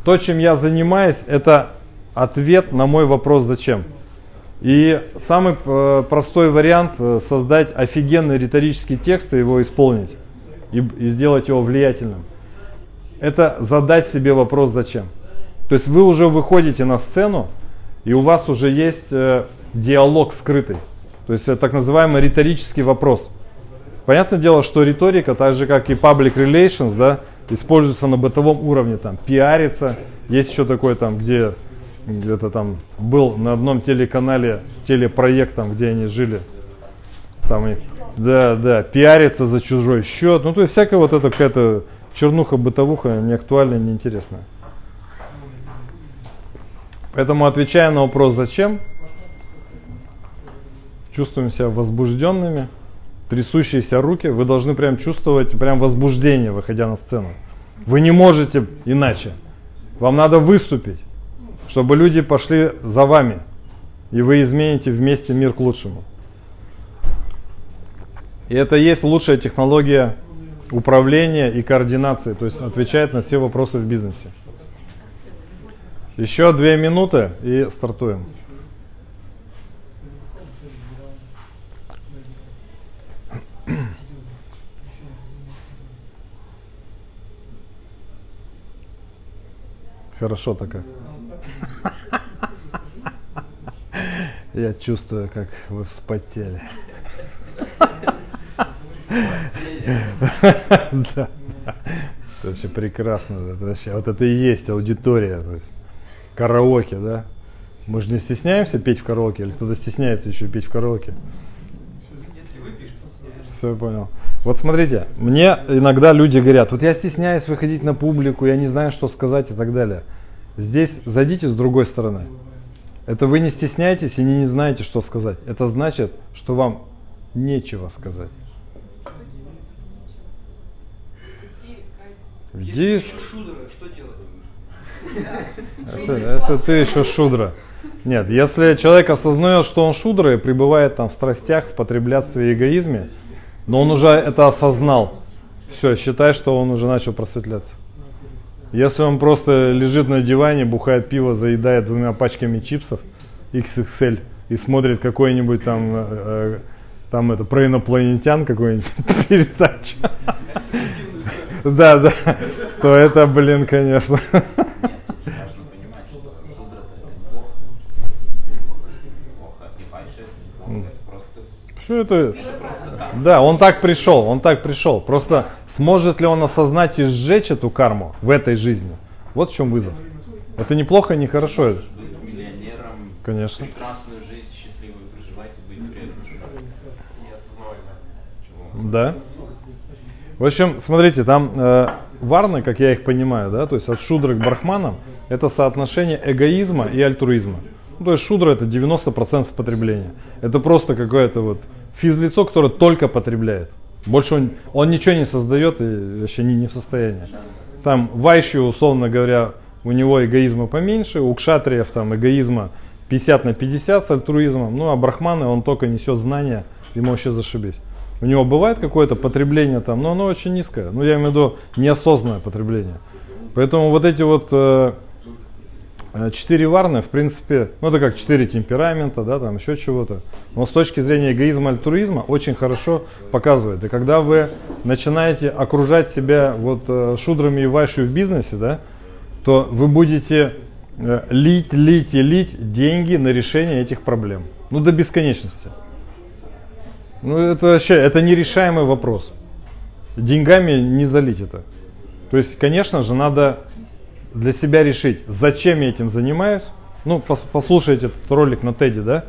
То, чем я занимаюсь, это ответ на мой вопрос «зачем?». И самый э, простой вариант э, создать офигенный риторический текст и его исполнить и, сделать его влиятельным. Это задать себе вопрос «зачем?». То есть вы уже выходите на сцену, и у вас уже есть э, диалог скрытый. То есть так называемый риторический вопрос. Понятное дело, что риторика, так же как и public relations, да, используется на бытовом уровне, там, пиарится. Есть еще такой там, где где-то там был на одном телеканале телепроект, там, где они жили. Там и, да, да, пиарится за чужой счет. Ну, то есть всякая вот эта какая-то чернуха, бытовуха не актуальная, не интересная. Поэтому отвечая на вопрос «зачем?», чувствуем себя возбужденными, трясущиеся руки, вы должны прям чувствовать прям возбуждение, выходя на сцену. Вы не можете иначе. Вам надо выступить, чтобы люди пошли за вами, и вы измените вместе мир к лучшему. И это есть лучшая технология управления и координации, то есть отвечает на все вопросы в бизнесе. Еще две минуты и стартуем. Хорошо так. Я чувствую, как вы вспотели. Да, это вообще прекрасно. Это вообще, вот это и есть аудитория. то есть Караоке, да? Мы же не стесняемся петь в караоке, или кто-то стесняется еще петь в караоке? Если выпьешь, то стесняешься. Все, понял. Вот смотрите, мне иногда люди говорят, вот я стесняюсь выходить на публику, я не знаю, что сказать и так далее. Здесь зайдите с другой стороны. Это вы не стесняетесь и не, не знаете, что сказать. Это значит, что вам нечего сказать. Иди, Если пишешь шудера, что делать? если, если ты еще шудра. Нет, если человек осознает, что он шудра и пребывает там в страстях, в потреблятстве и эгоизме, но он уже это осознал, все, считай, что он уже начал просветляться. Если он просто лежит на диване, бухает пиво, заедает двумя пачками чипсов XXL и смотрит какой-нибудь там, э, э, там это, про инопланетян какую-нибудь передачу, да, да, то это, блин, конечно. Плохо. Это просто, Все это, это так. да, он так пришел, он так пришел. Просто сможет ли он осознать и сжечь эту карму в этой жизни? Вот в чем вызов. Это неплохо, не хорошо. Быть миллионером, Конечно. прекрасную жизнь, счастливую проживать и быть. Чего? Да. В общем, смотрите, там э, варны, как я их понимаю, да, то есть от шудры к брахманам, это соотношение эгоизма и альтруизма. Ну, то есть шудра это 90% потребления. Это просто какое-то вот физлицо, которое только потребляет. Больше он, он ничего не создает и вообще не, не в состоянии. Там вайши, условно говоря, у него эгоизма поменьше, у кшатриев там эгоизма 50 на 50 с альтруизмом, ну а брахманы он только несет знания, ему вообще зашибись. У него бывает какое-то потребление там, но оно очень низкое. Ну, я имею в виду неосознанное потребление. Поэтому вот эти вот э, четыре варны, в принципе, ну это как четыре темперамента, да, там еще чего-то. Но с точки зрения эгоизма, альтруизма очень хорошо показывает. И когда вы начинаете окружать себя вот э, шудрами и вайшей в бизнесе, да, то вы будете э, лить, лить и лить деньги на решение этих проблем. Ну, до бесконечности. Ну, это вообще, это нерешаемый вопрос. Деньгами не залить это. То есть, конечно же, надо для себя решить, зачем я этим занимаюсь, ну, пос- послушайте этот ролик на Теди, да,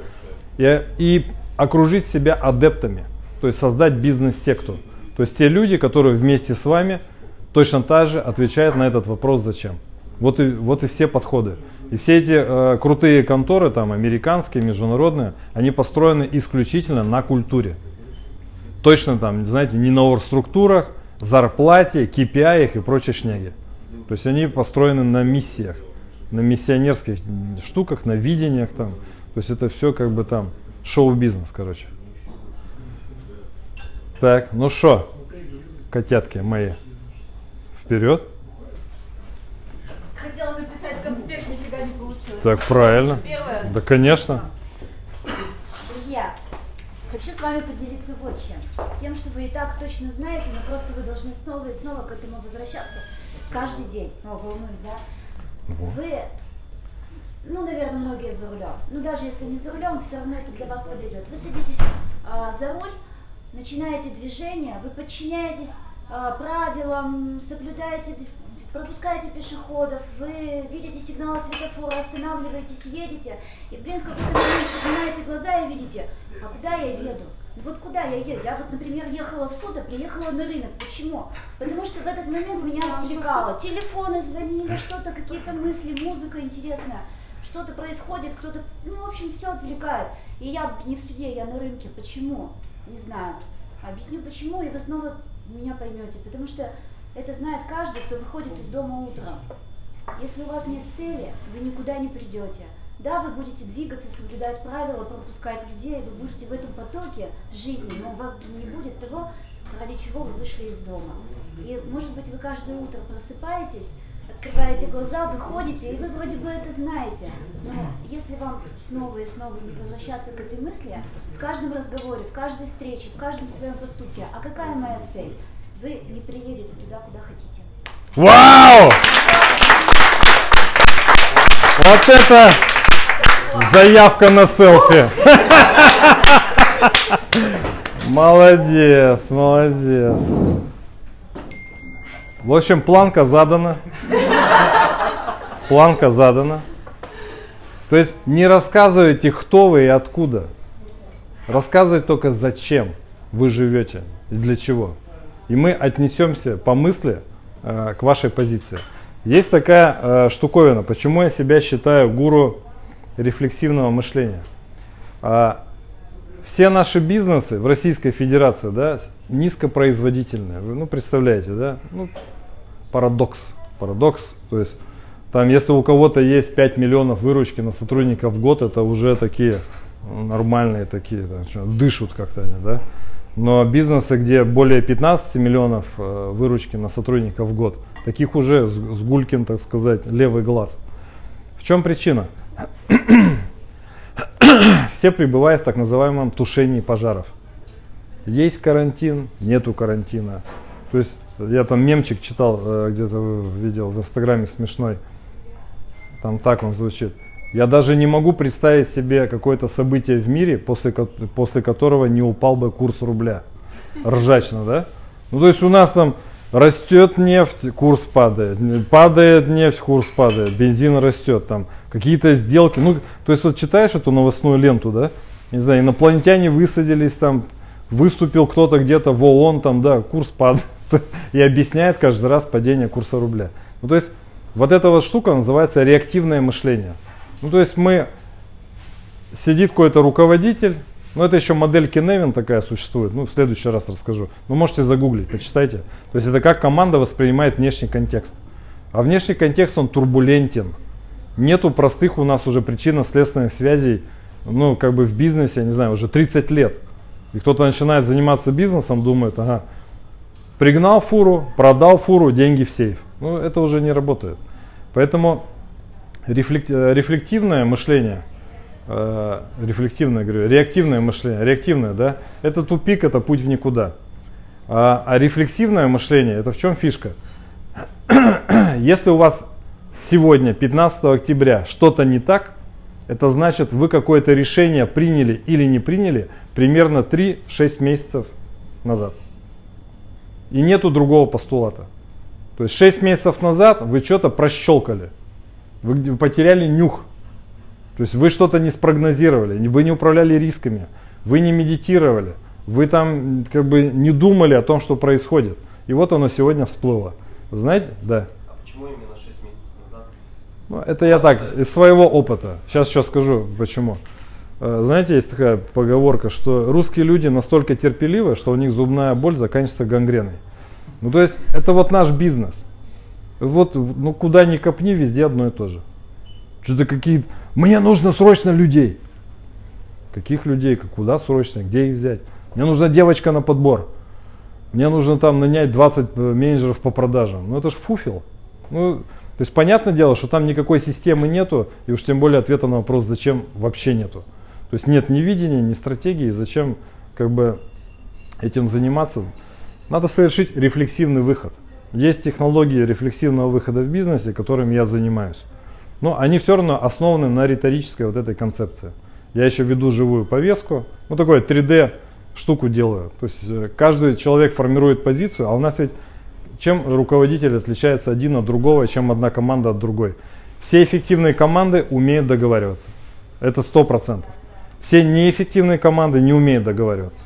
и, и окружить себя адептами, то есть создать бизнес-секту. То есть те люди, которые вместе с вами точно так же отвечают на этот вопрос «зачем?». Вот и, вот и все подходы. И все эти э, крутые конторы, там, американские, международные, они построены исключительно на культуре. Точно там, знаете, не на оргструктурах, зарплате, KPI и прочей шняге. То есть они построены на миссиях, на миссионерских штуках, на видениях там. То есть это все как бы там шоу-бизнес, короче. Так, ну что, котятки мои, вперед. Хотела написать конспект, нифига не получилось. Так, правильно. Первое. Да, конечно. Друзья, хочу с вами поделиться вот чем. Тем, что вы и так точно знаете, но просто вы должны снова и снова к этому возвращаться каждый день. О, волнуюсь, да? Вы, ну, наверное, многие за рулем. Ну, даже если не за рулем, все равно это для вас подойдет. Вы садитесь а, за руль, начинаете движение, вы подчиняетесь а, правилам, соблюдаете, пропускаете пешеходов, вы видите сигналы светофора, останавливаетесь, едете, и, блин, в какой-то момент поднимаете глаза и видите, а куда я еду? Вот куда я еду? Я вот, например, ехала в суд, а приехала на рынок. Почему? Потому что в этот момент меня отвлекало. Телефоны звонили, что-то, какие-то мысли, музыка интересная. Что-то происходит, кто-то, ну, в общем, все отвлекает. И я не в суде, я на рынке. Почему? Не знаю. Объясню почему, и вы снова меня поймете. Потому что это знает каждый, кто выходит из дома утром. Если у вас нет цели, вы никуда не придете. Да, вы будете двигаться, соблюдать правила, пропускать людей, вы будете в этом потоке жизни, но у вас не будет того, ради чего вы вышли из дома. И, может быть, вы каждое утро просыпаетесь, открываете глаза, выходите, и вы вроде бы это знаете. Но если вам снова и снова не возвращаться к этой мысли, в каждом разговоре, в каждой встрече, в каждом своем поступке, а какая моя цель? Вы не приедете туда, куда хотите. Вау! Вот это заявка на селфи. Молодец, молодец. В общем, планка задана. Планка задана. То есть не рассказывайте, кто вы и откуда. Рассказывайте только, зачем вы живете и для чего. И мы отнесемся по мысли э, к вашей позиции. Есть такая э, штуковина, почему я себя считаю гуру рефлексивного мышления. А, все наши бизнесы в Российской Федерации да, низкопроизводительные. Вы ну, представляете, да? Ну, парадокс. Парадокс. То есть, там, если у кого-то есть 5 миллионов выручки на сотрудников в год, это уже такие ну, нормальные такие, что, дышат как-то они, да. Но бизнесы, где более 15 миллионов э, выручки на сотрудников в год, таких уже с Гулькин, так сказать, левый глаз. В чем причина? Все пребывают в так называемом тушении пожаров. Есть карантин, нету карантина. То есть я там мемчик читал, э, где-то видел в инстаграме смешной. Там так он звучит. Я даже не могу представить себе какое-то событие в мире, после, после которого не упал бы курс рубля. Ржачно, да? Ну, то есть у нас там растет нефть, курс падает. Падает нефть, курс падает. Бензин растет. Там какие-то сделки. Ну, то есть вот читаешь эту новостную ленту, да? Не знаю, инопланетяне высадились там, выступил кто-то где-то в ООН, там, да, курс падает. И объясняет каждый раз падение курса рубля. Ну, то есть вот эта вот штука называется реактивное мышление. Ну, то есть мы, сидит какой-то руководитель, ну, это еще модель Кеневин такая существует, ну, в следующий раз расскажу. Ну, можете загуглить, почитайте. То есть это как команда воспринимает внешний контекст. А внешний контекст, он турбулентен. Нету простых у нас уже причинно-следственных связей, ну, как бы в бизнесе, я не знаю, уже 30 лет. И кто-то начинает заниматься бизнесом, думает, ага, пригнал фуру, продал фуру, деньги в сейф. Ну, это уже не работает. Поэтому э, рефлективное мышление, э, рефлективное, говорю, реактивное мышление, реактивное, да, это тупик, это путь в никуда. А, а рефлексивное мышление, это в чем фишка? Если у вас сегодня, 15 октября, что-то не так, это значит, вы какое-то решение приняли или не приняли примерно 3-6 месяцев назад. И нету другого постулата. То есть 6 месяцев назад вы что-то прощелкали. Вы, потеряли нюх. То есть вы что-то не спрогнозировали, вы не управляли рисками, вы не медитировали, вы там как бы не думали о том, что происходит. И вот оно сегодня всплыло. Знаете? Да. А почему именно 6 месяцев назад? Ну, это я так, из своего опыта. Сейчас еще скажу, почему. Э, Знаете, есть такая поговорка, что русские люди настолько терпеливы, что у них зубная боль заканчивается гангреной. Ну, то есть, это вот наш бизнес. Вот, ну, куда ни копни, везде одно и то же. Что-то какие мне нужно срочно людей. Каких людей, как куда срочно, где их взять? Мне нужна девочка на подбор. Мне нужно там нанять 20 менеджеров по продажам. Ну это ж фуфел. Ну, то есть понятное дело, что там никакой системы нету, и уж тем более ответа на вопрос, зачем вообще нету. То есть нет ни видения, ни стратегии, зачем как бы этим заниматься. Надо совершить рефлексивный выход. Есть технологии рефлексивного выхода в бизнесе, которым я занимаюсь. Но они все равно основаны на риторической вот этой концепции. Я еще веду живую повестку, ну такое 3D штуку делаю. То есть э, каждый человек формирует позицию, а у нас ведь чем руководитель отличается один от другого, чем одна команда от другой. Все эффективные команды умеют договариваться. Это сто процентов. Все неэффективные команды не умеют договариваться.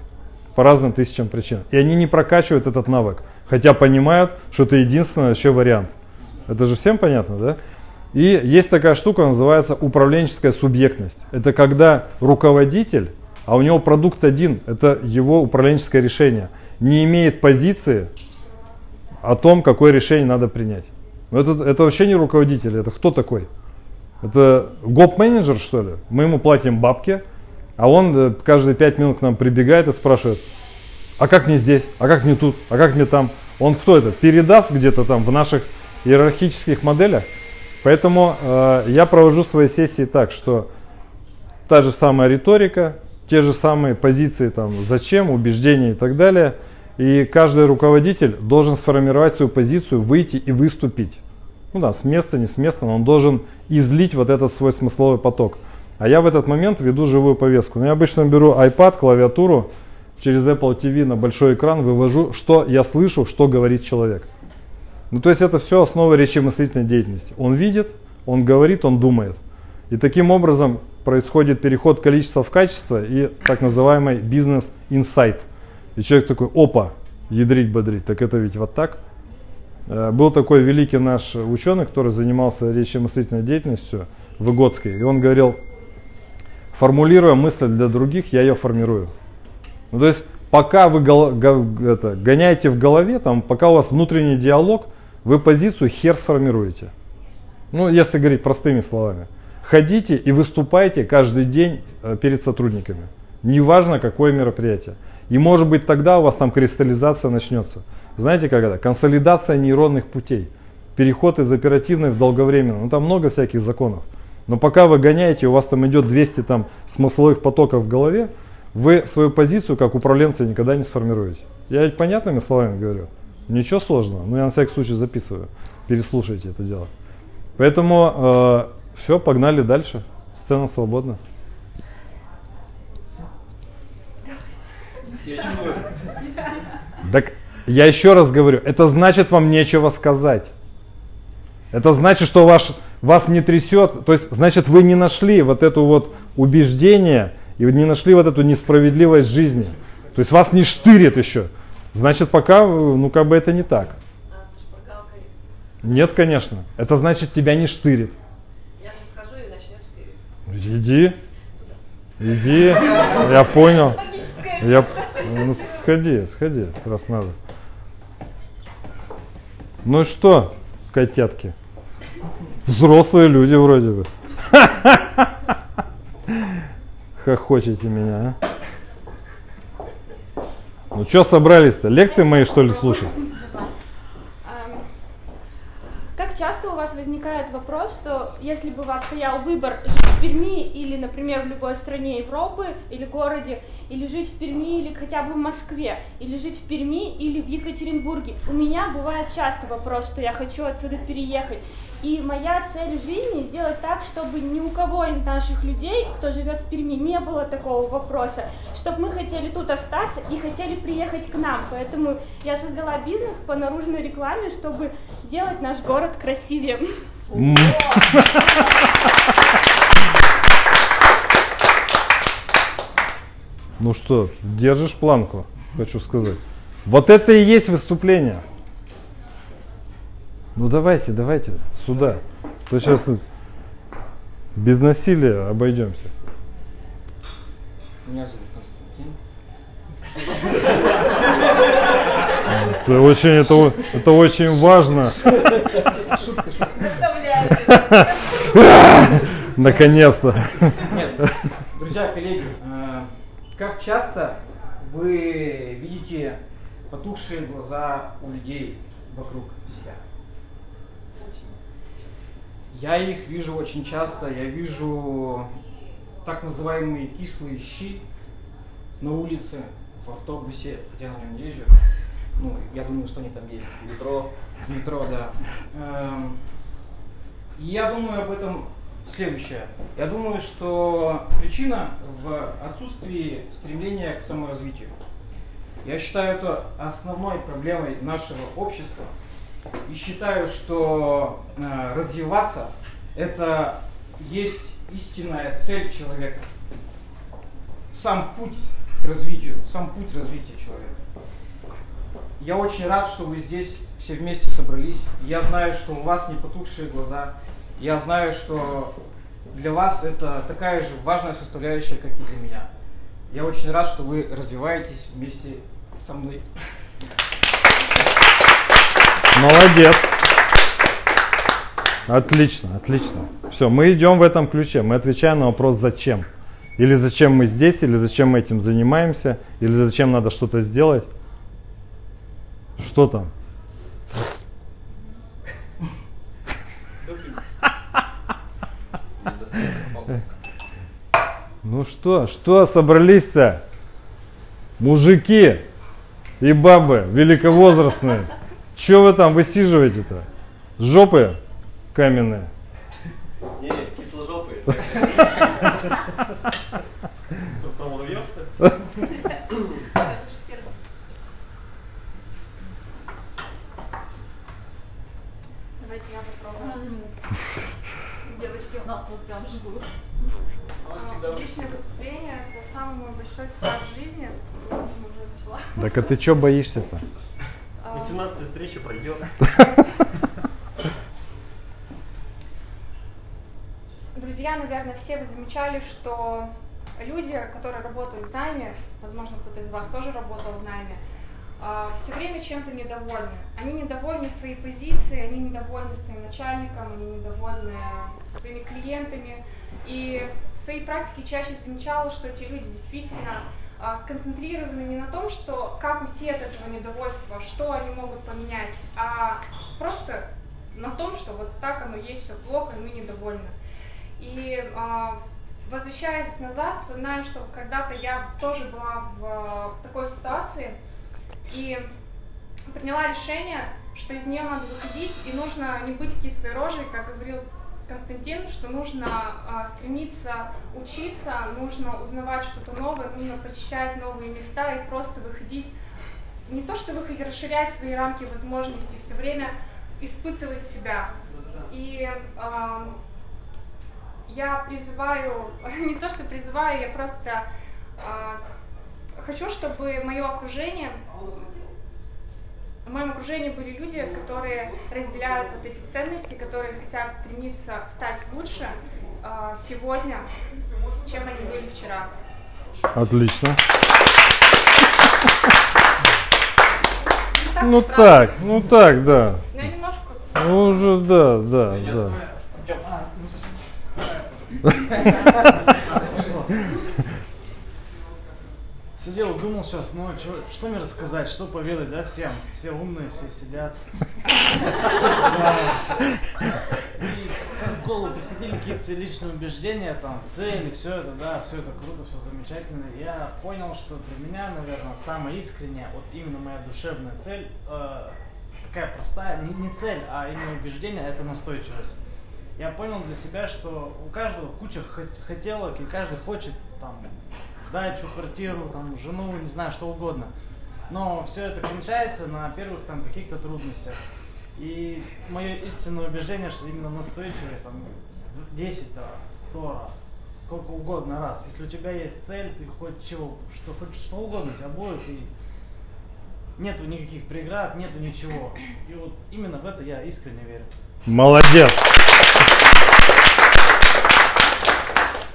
По разным тысячам причин. И они не прокачивают этот навык. Хотя понимают, что это единственный вообще вариант. Это же всем понятно, да? И есть такая штука, называется управленческая субъектность. Это когда руководитель, а у него продукт один, это его управленческое решение, не имеет позиции о том, какое решение надо принять. Это, это вообще не руководитель, это кто такой? Это гоп-менеджер, что ли? Мы ему платим бабки, а он э, каждые пять минут к нам прибегает и спрашивает, а как мне здесь, а как мне тут, а как мне там? Он кто это? Передаст где-то там в наших иерархических моделях? Поэтому э, я провожу свои сессии так, что та же самая риторика, те же самые позиции, там, зачем, убеждения и так далее. И каждый руководитель должен сформировать свою позицию, выйти и выступить. Ну да, с места, не с места, но он должен излить вот этот свой смысловой поток. А я в этот момент веду живую повестку. Но я обычно беру iPad, клавиатуру, через Apple TV на большой экран вывожу, что я слышу, что говорит человек. Ну, то есть это все основа речи мыслительной деятельности. Он видит, он говорит, он думает. И таким образом происходит переход количества в качество и так называемый бизнес-инсайт. И человек такой, опа, ядрить, бодрить, так это ведь вот так. Э, был такой великий наш ученый, который занимался речемыслительной деятельностью, Выгодский, и он говорил, формулируя мысль для других, я ее формирую. Ну, то есть, пока вы это, гоняете в голове, там, пока у вас внутренний диалог, вы позицию хер сформируете. Ну, если говорить простыми словами. Ходите и выступайте каждый день э, перед сотрудниками. Неважно, какое мероприятие. И может быть тогда у вас там кристаллизация начнется. Знаете как это? Консолидация нейронных путей. Переход из оперативной в долговременную. Ну там много всяких законов. Но пока вы гоняете, у вас там идет 200 там, смысловых потоков в голове, вы свою позицию как управленца никогда не сформируете. Я ведь понятными словами говорю. Ничего сложного, но я на всякий случай записываю. Переслушайте это дело. Поэтому э, все, погнали дальше. Сцена свободна. Так я еще раз говорю, это значит вам нечего сказать. Это значит, что ваш, вас не трясет, то есть значит вы не нашли вот эту вот убеждение и не нашли вот эту несправедливость жизни. То есть вас не штырит еще. Значит, пока, ну, как бы это не так. А со шпаргалкой Нет, конечно. Это значит, тебя не штырит. я скажу и начнет штырить. Иди. Иди. Я понял. Я, ну, сходи, сходи, раз надо. Ну что, котятки? Взрослые люди вроде бы. Хохочете меня, а? Ну что собрались-то? Лекции мои что ли слушать? Эм, Как часто у вас возникает вопрос, что если бы у вас стоял выбор жить в Перми или, например, в любой стране Европы или городе, или жить в Перми или хотя бы в Москве, или жить в Перми или в Екатеринбурге, у меня бывает часто вопрос, что я хочу отсюда переехать. И моя цель жизни сделать так, чтобы ни у кого из наших людей, кто живет в Перми, не было такого вопроса, чтобы мы хотели тут остаться и хотели приехать к нам. Поэтому я создала бизнес по наружной рекламе, чтобы делать наш город красивее. Ну что, держишь планку, хочу сказать. Вот это и есть выступление. Ну давайте, давайте, сюда. То сейчас без насилия обойдемся. Меня зовут Константин. Это очень, это, это очень важно. Представляю. Наконец-то. Нет, друзья, коллеги, э, как часто вы видите потухшие глаза у людей вокруг себя? Я их вижу очень часто. Я вижу так называемые кислые щи на улице, в автобусе, хотя на нем езжу. Ну, я думаю, что они там есть. В метро. В метро, да. Эм, и я думаю об этом следующее. Я думаю, что причина в отсутствии стремления к саморазвитию. Я считаю это основной проблемой нашего общества. И считаю, что э, развиваться это есть истинная цель человека. Сам путь к развитию, сам путь развития человека. Я очень рад, что вы здесь все вместе собрались. Я знаю, что у вас не потухшие глаза. Я знаю, что для вас это такая же важная составляющая, как и для меня. Я очень рад, что вы развиваетесь вместе со мной. Молодец. Отлично, отлично. Все, мы идем в этом ключе. Мы отвечаем на вопрос «зачем?». Или зачем мы здесь, или зачем мы этим занимаемся, или зачем надо что-то сделать. Что там? Ну что, что собрались-то? Мужики и бабы великовозрастные. Че вы там высиживаете-то? Жопы каменные. Не, кисложопые. Что ли? Давайте я попробую. Девочки у нас вот прям живут. А, Публичное выступление – это самый мой большой страх в жизни. Так а ты че боишься-то? А, 18 встреча пройдет. Друзья, наверное, все вы замечали, что люди, которые работают в найме, возможно, кто-то из вас тоже работал в найме, все время чем-то недовольны. Они недовольны своей позицией, они недовольны своим начальником, они недовольны своими клиентами. И в своей практике чаще замечала, что эти люди действительно а, сконцентрированы не на том, что как уйти от этого недовольства, что они могут поменять, а просто на том, что вот так оно есть, все плохо, и мы недовольны. И а, возвращаясь назад, вспоминаю, что когда-то я тоже была в а, такой ситуации и приняла решение, что из нее надо выходить, и нужно не быть кислой рожей, как говорил Константин, что нужно а, стремиться учиться, нужно узнавать что-то новое, нужно посещать новые места и просто выходить, не то что выходить, расширять свои рамки возможностей, все время испытывать себя. И ам, я призываю, не то что призываю, я просто а, хочу, чтобы мое окружение, в моем окружении были люди, которые разделяют вот эти ценности, которые хотят стремиться стать лучше а, сегодня, чем они были вчера. Отлично. Так Ну страшно. так, ну так, да. Я немножко Ну уже да, да, да. Сидел, думал сейчас, ну чё- что мне рассказать, что поведать, да, всем? Все умные, все сидят. Голову приходили какие-то личные убеждения, там, цели, все это, да, все это круто, все замечательно. Я понял, что для меня, наверное, самая искренняя, вот именно моя душевная цель, э, такая простая, не, не цель, а именно убеждение, это настойчивость. Я понял для себя, что у каждого куча хот- хотелок, и каждый хочет там дачу, квартиру, там, жену, не знаю, что угодно. Но все это кончается на первых там каких-то трудностях. И мое истинное убеждение, что именно настойчивость, там, в 10 раз, 100 раз, сколько угодно раз. Если у тебя есть цель, ты хоть чего, что хоть что угодно у тебя будет, и нету никаких преград, нету ничего. И вот именно в это я искренне верю. Молодец.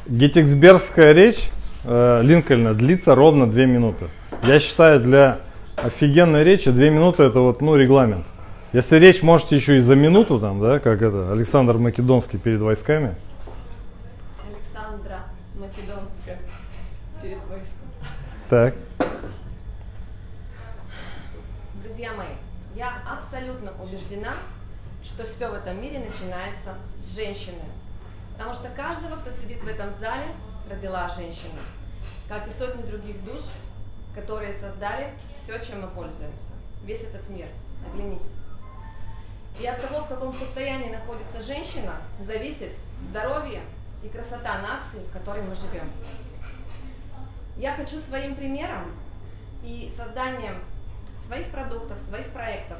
Геттиксбергская речь э, Линкольна длится ровно две минуты. Я считаю, для офигенной речи две минуты это вот, ну, регламент. Если речь можете еще и за минуту, там, да, как это, Александр Македонский перед войсками. Александра Македонская перед войском. Так. Друзья мои, я абсолютно убеждена, что все в этом мире начинается с женщины. Потому что каждого, кто сидит в этом зале, родила женщина. Как и сотни других душ, которые создали все, чем мы пользуемся. Весь этот мир. Оглянитесь. И от того, в каком состоянии находится женщина, зависит здоровье и красота нации, в которой мы живем. Я хочу своим примером и созданием своих продуктов, своих проектов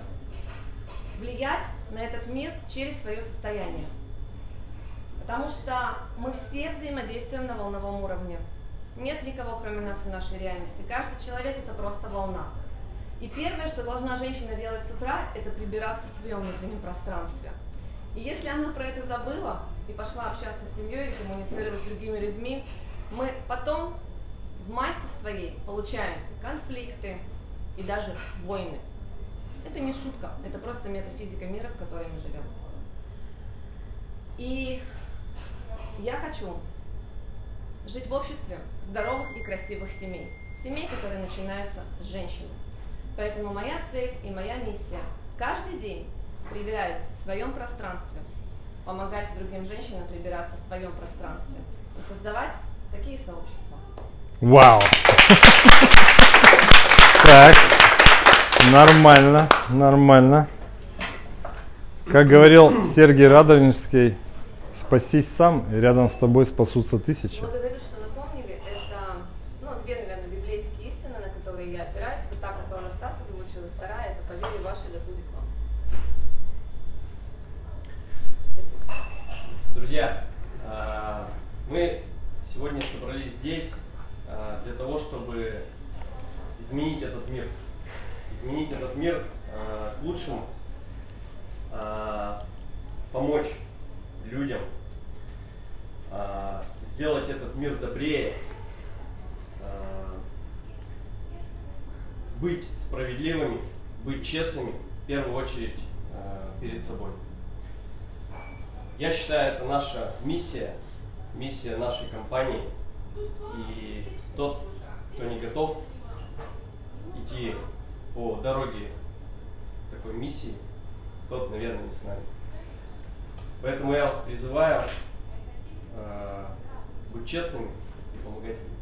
влиять на этот мир через свое состояние. Потому что мы все взаимодействуем на волновом уровне. Нет никого, кроме нас в нашей реальности. Каждый человек это просто волна. И первое, что должна женщина делать с утра, это прибираться в своем внутреннем пространстве. И если она про это забыла и пошла общаться с семьей и коммуницировать с другими людьми, мы потом в массе своей получаем конфликты и даже войны. Это не шутка, это просто метафизика мира, в которой мы живем. И я хочу жить в обществе здоровых и красивых семей. Семей, которые начинаются с женщины. Поэтому моя цель и моя миссия каждый день, прибираясь в своем пространстве, помогать другим женщинам прибираться в своем пространстве и создавать такие сообщества. Вау. Так. Нормально, нормально. Как говорил Сергей Радонежский, спасись сам, и рядом с тобой спасутся тысячи. Благодарю, что напомнили. Это ну, две, наверное, библейские истины, на которые я опираюсь. Вот та, которую Стас озвучил, и вторая, это по вере вашей да будет вам. Спасибо. Друзья, а, мы сегодня собрались здесь а, для того, чтобы изменить этот мир. Изменить этот мир а, к лучшему, помочь людям, а, сделать этот мир добрее, а, быть справедливыми, быть честными, в первую очередь а, перед собой. Я считаю, это наша миссия, миссия нашей компании. И тот, кто не готов идти по дороге такой миссии, тот, наверное, не с нами. Поэтому я вас призываю быть честными и помогать людям.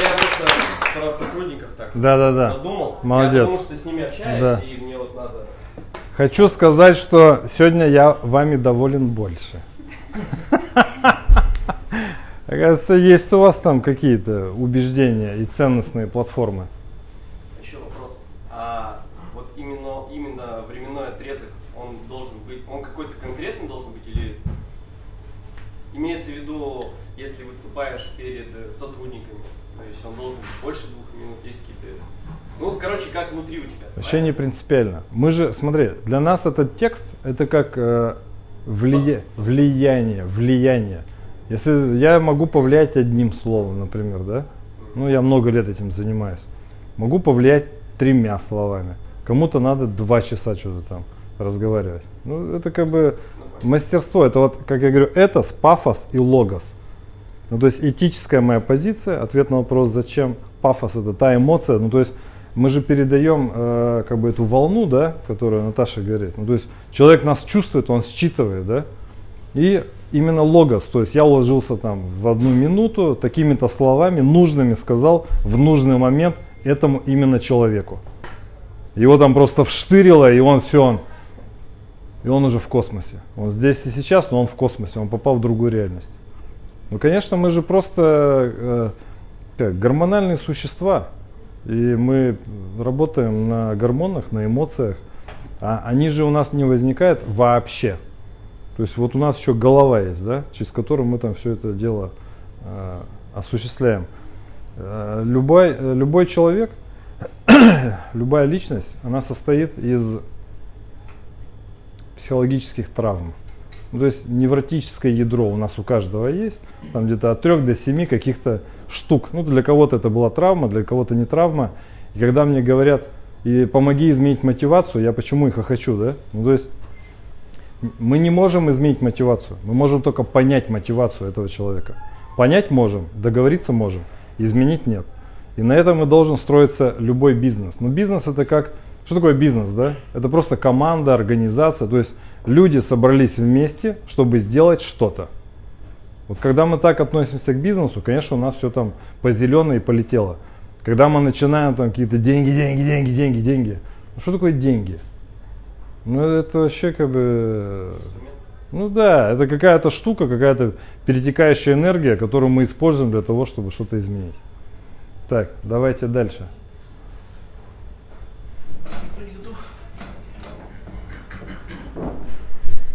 Я просто про сотрудников так Да-да-да. подумал. Молодец. Я потому что с ними общаюсь, Да. и мне вот надо Хочу сказать, что сегодня я вами доволен больше. Оказывается, есть у вас там какие-то убеждения и ценностные платформы. Еще вопрос. А вот именно, именно временной отрезок, он должен быть, он какой-то конкретный должен быть или имеется в виду, если выступаешь перед э, сотрудниками, то есть он должен быть больше двух минут, есть какие-то, ну, короче, как внутри у тебя. Вообще не принципиально. Мы же, смотри, для нас этот текст это как э, влия- влияние, влияние. Если я могу повлиять одним словом, например, да, ну я много лет этим занимаюсь, могу повлиять тремя словами. Кому-то надо два часа что-то там разговаривать. Ну это как бы мастерство. Это вот, как я говорю, это с пафос и логос. Ну, то есть этическая моя позиция, ответ на вопрос, зачем пафос это та эмоция, ну, то есть мы же передаем э, как бы эту волну, да, которую Наташа говорит. Ну, то есть человек нас чувствует, он считывает, да, и именно логос, то есть я уложился там в одну минуту, такими-то словами, нужными сказал в нужный момент этому именно человеку. Его там просто вштырило, и он все, он, и он уже в космосе. Он здесь и сейчас, но он в космосе, он попал в другую реальность. Ну, конечно, мы же просто э, как, гормональные существа. И мы работаем на гормонах, на эмоциях. А они же у нас не возникают вообще. То есть вот у нас еще голова есть, да, через которую мы там все это дело э, осуществляем. Э, любой, любой человек, любая личность, она состоит из психологических травм. Ну, то есть невротическое ядро у нас у каждого есть, там где-то от 3 до 7 каких-то штук. Ну, для кого-то это была травма, для кого-то не травма. И когда мне говорят, и помоги изменить мотивацию, я почему их хочу, да? Ну, то есть мы не можем изменить мотивацию, мы можем только понять мотивацию этого человека. Понять можем, договориться можем, изменить нет. И на этом и должен строиться любой бизнес. Но бизнес это как, что такое бизнес, да? Это просто команда, организация, то есть люди собрались вместе, чтобы сделать что-то. Вот когда мы так относимся к бизнесу, конечно, у нас все там по зеленой полетело. Когда мы начинаем там какие-то деньги, деньги, деньги, деньги, деньги. Ну что такое деньги? Ну это вообще как бы... Ну да, это какая-то штука, какая-то перетекающая энергия, которую мы используем для того, чтобы что-то изменить. Так, давайте дальше.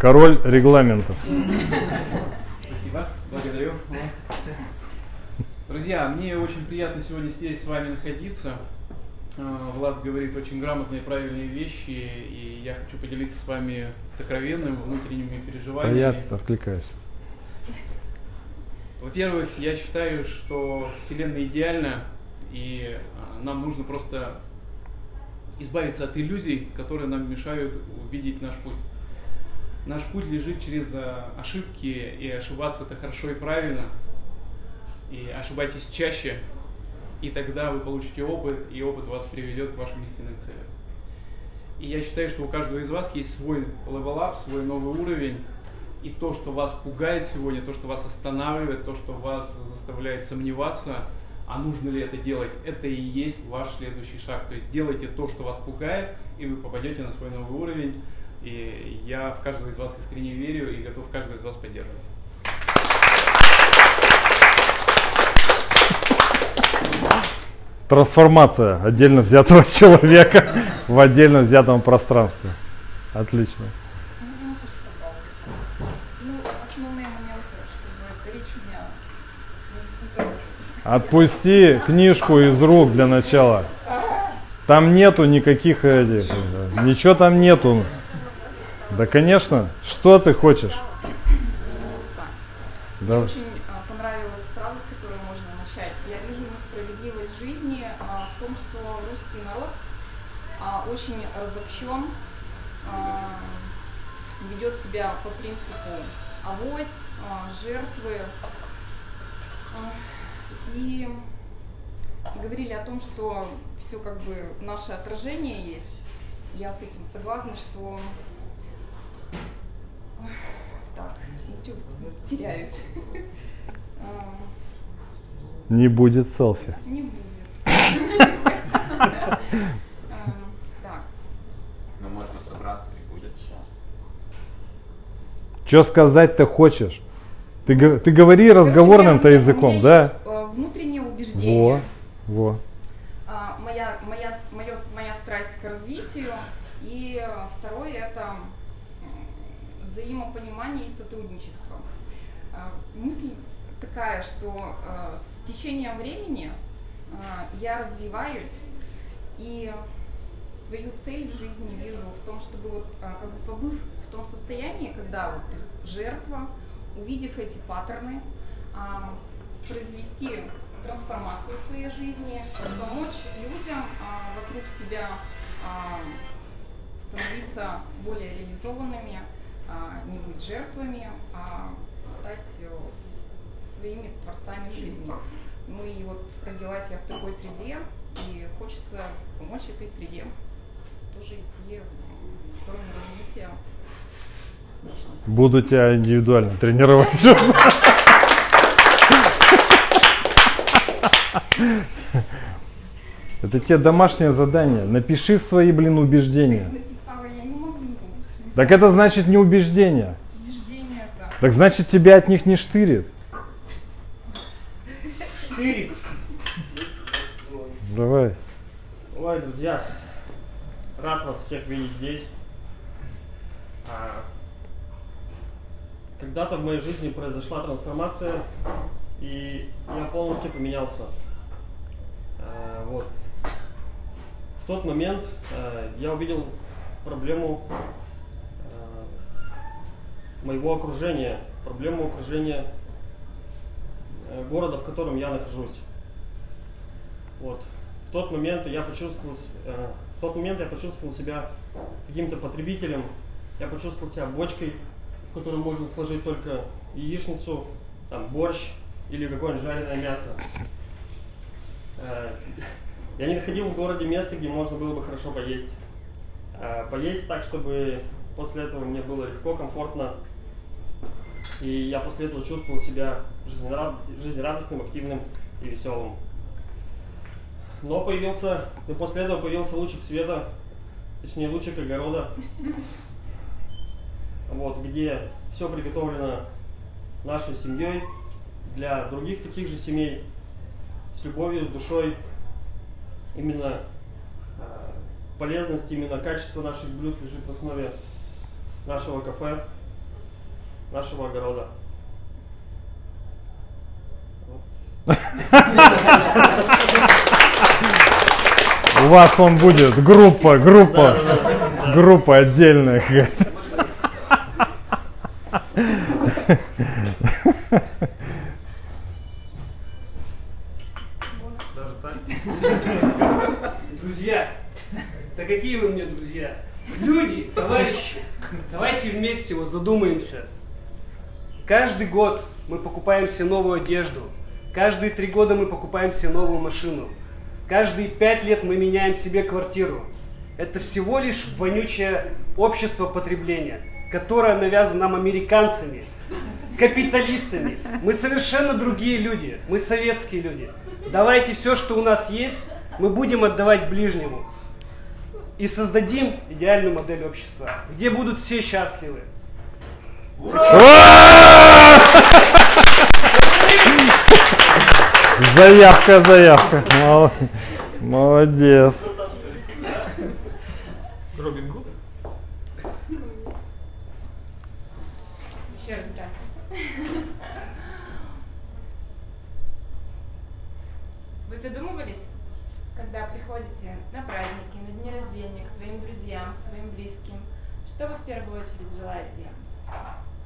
Король регламентов. Спасибо, благодарю. Друзья, мне очень приятно сегодня здесь с вами находиться. А, Влад говорит очень грамотные и правильные вещи, и я хочу поделиться с вами сокровенным внутренними переживаниями. я откликаюсь. Во-первых, я считаю, что Вселенная идеальна, и а, нам нужно просто избавиться от иллюзий, которые нам мешают увидеть наш путь. Наш путь лежит через а, ошибки, и ошибаться это хорошо и правильно. И ошибайтесь чаще, и тогда вы получите опыт, и опыт вас приведет к вашим истинным целям. И я считаю, что у каждого из вас есть свой level up, свой новый уровень, и то, что вас пугает сегодня, то, что вас останавливает, то, что вас заставляет сомневаться, а нужно ли это делать, это и есть ваш следующий шаг. То есть делайте то, что вас пугает, и вы попадете на свой новый уровень. И я в каждого из вас искренне верю и готов каждого из вас поддерживать. Трансформация отдельно взятого человека в отдельно взятом пространстве. Отлично. Отпусти книжку из рук для начала. Там нету никаких этих, ничего там нету. Да, конечно. Что ты хочешь? Мне Да. очень а, понравилась фраза, с которой можно начать. Я вижу несправедливость жизни а, в том, что русский народ а, очень разобщен, ведет себя по принципу авось, жертвы. И говорили о том, что все как бы наше отражение есть. Я с этим согласна, что так, теряюсь. А, Не будет селфи. Не будет. А, Так, Но можно собраться и будет. Что сказать-то хочешь? Ты, ты говори разговорным-то у меня языком, есть, да? э, Внутреннее убеждение. Во, во. а, моя, моя, моё- моя страсть к развитию. И э, второе это м, взаимопонимание и сотрудничество. А, Мысль такая, что э, с течением времени э, я развиваюсь и свою цель в жизни вижу в том, чтобы вот, а, как бы побыв в том состоянии, когда вот ты жертва, увидев эти паттерны, а, произвести трансформацию в своей жизни, помочь людям а, вокруг себя а, становиться более реализованными, а, не быть жертвами, а стать э, своими творцами жизни. Ну и вот родилась я в такой среде, и хочется помочь этой среде тоже идти в сторону развития личности. Буду тебя индивидуально тренировать. Это тебе домашнее задание. Напиши свои, блин, убеждения. Так это значит не убеждения. Убеждения это. Так значит тебя от них не штырит. Давай. Ой, друзья, рад вас всех видеть здесь. А, когда-то в моей жизни произошла трансформация, и я полностью поменялся. Э, вот. В тот момент э, я увидел проблему э, моего окружения, проблему окружения э, города, в котором я нахожусь. Вот. Тот момент я почувствовал, э, в тот момент я почувствовал себя каким-то потребителем, я почувствовал себя бочкой, в которой можно сложить только яичницу, там, борщ или какое-нибудь жареное мясо. Э, Я не находил в городе места, где можно было бы хорошо поесть. Э, Поесть так, чтобы после этого мне было легко, комфортно. И я после этого чувствовал себя жизнерад- жизнерадостным, активным и веселым. Но появился, и после этого появился лучик света, точнее лучик огорода, вот, где все приготовлено нашей семьей для других таких же семей с любовью, с душой. Именно э, полезность, именно качество наших блюд лежит в основе нашего кафе, нашего огорода. У вас он будет группа, группа, группа отдельная. Друзья, да какие вы мне друзья? Люди, товарищи, давайте вместе вот задумаемся. Каждый год мы покупаем себе новую одежду. Каждые три года мы покупаем себе новую машину. Каждые пять лет мы меняем себе квартиру. Это всего лишь вонючее общество потребления, которое навязано нам американцами, капиталистами. Мы совершенно другие люди. Мы советские люди. Давайте все, что у нас есть, мы будем отдавать ближнему. И создадим идеальную модель общества, где будут все счастливы. Заявка, заявка. Мол- Молодец. Робин Гуд? Еще раз здравствуйте. Вы задумывались, когда приходите на праздники, на дни рождения, к своим друзьям, к своим близким, что вы в первую очередь желаете?